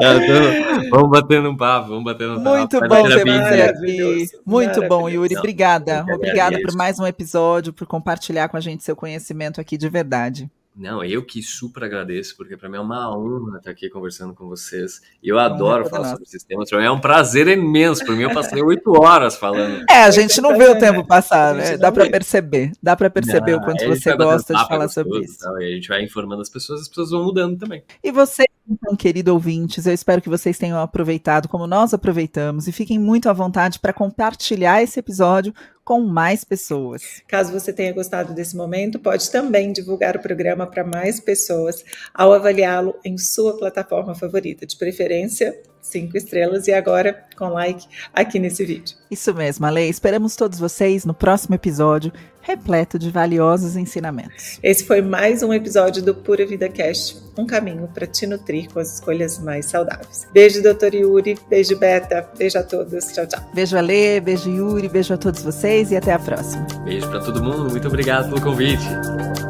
Ah, então, vamos batendo um papo, vamos batendo um papo. Muito bom ter terapia você inteira. aqui. Maravilhoso, Muito bom. Yuri. Não, Obrigada. Obrigada por mais um episódio, por compartilhar com a gente seu conhecimento aqui de verdade. Não, eu que super agradeço, porque para mim é uma honra estar aqui conversando com vocês. Eu adoro toda falar nossa. sobre sistemas. Para é um prazer imenso. Por mim, eu passei oito horas falando. É, a gente não vê o tempo passar, né? não Dá para perceber. Dá para perceber o Ah, quanto você gosta de é falar sobre isso. tal, E a gente vai informando as pessoas, as pessoas vão mudando também. E você, então, querido ouvintes, eu espero que vocês tenham aproveitado como nós aproveitamos e fiquem muito à vontade para compartilhar esse episódio com mais pessoas. Caso você tenha gostado desse momento, pode também divulgar o programa para mais pessoas ao avaliá-lo em sua plataforma favorita, de preferência cinco estrelas e agora com like aqui nesse vídeo. Isso mesmo, Ale. Esperamos todos vocês no próximo episódio, repleto de valiosos ensinamentos. Esse foi mais um episódio do Pura Vida Cast, um caminho para te nutrir com as escolhas mais saudáveis. Beijo, doutor Yuri, beijo, Beta, beijo a todos, tchau, tchau. Beijo, Ale, beijo, Yuri, beijo a todos vocês e até a próxima. Beijo para todo mundo. Muito obrigado pelo convite.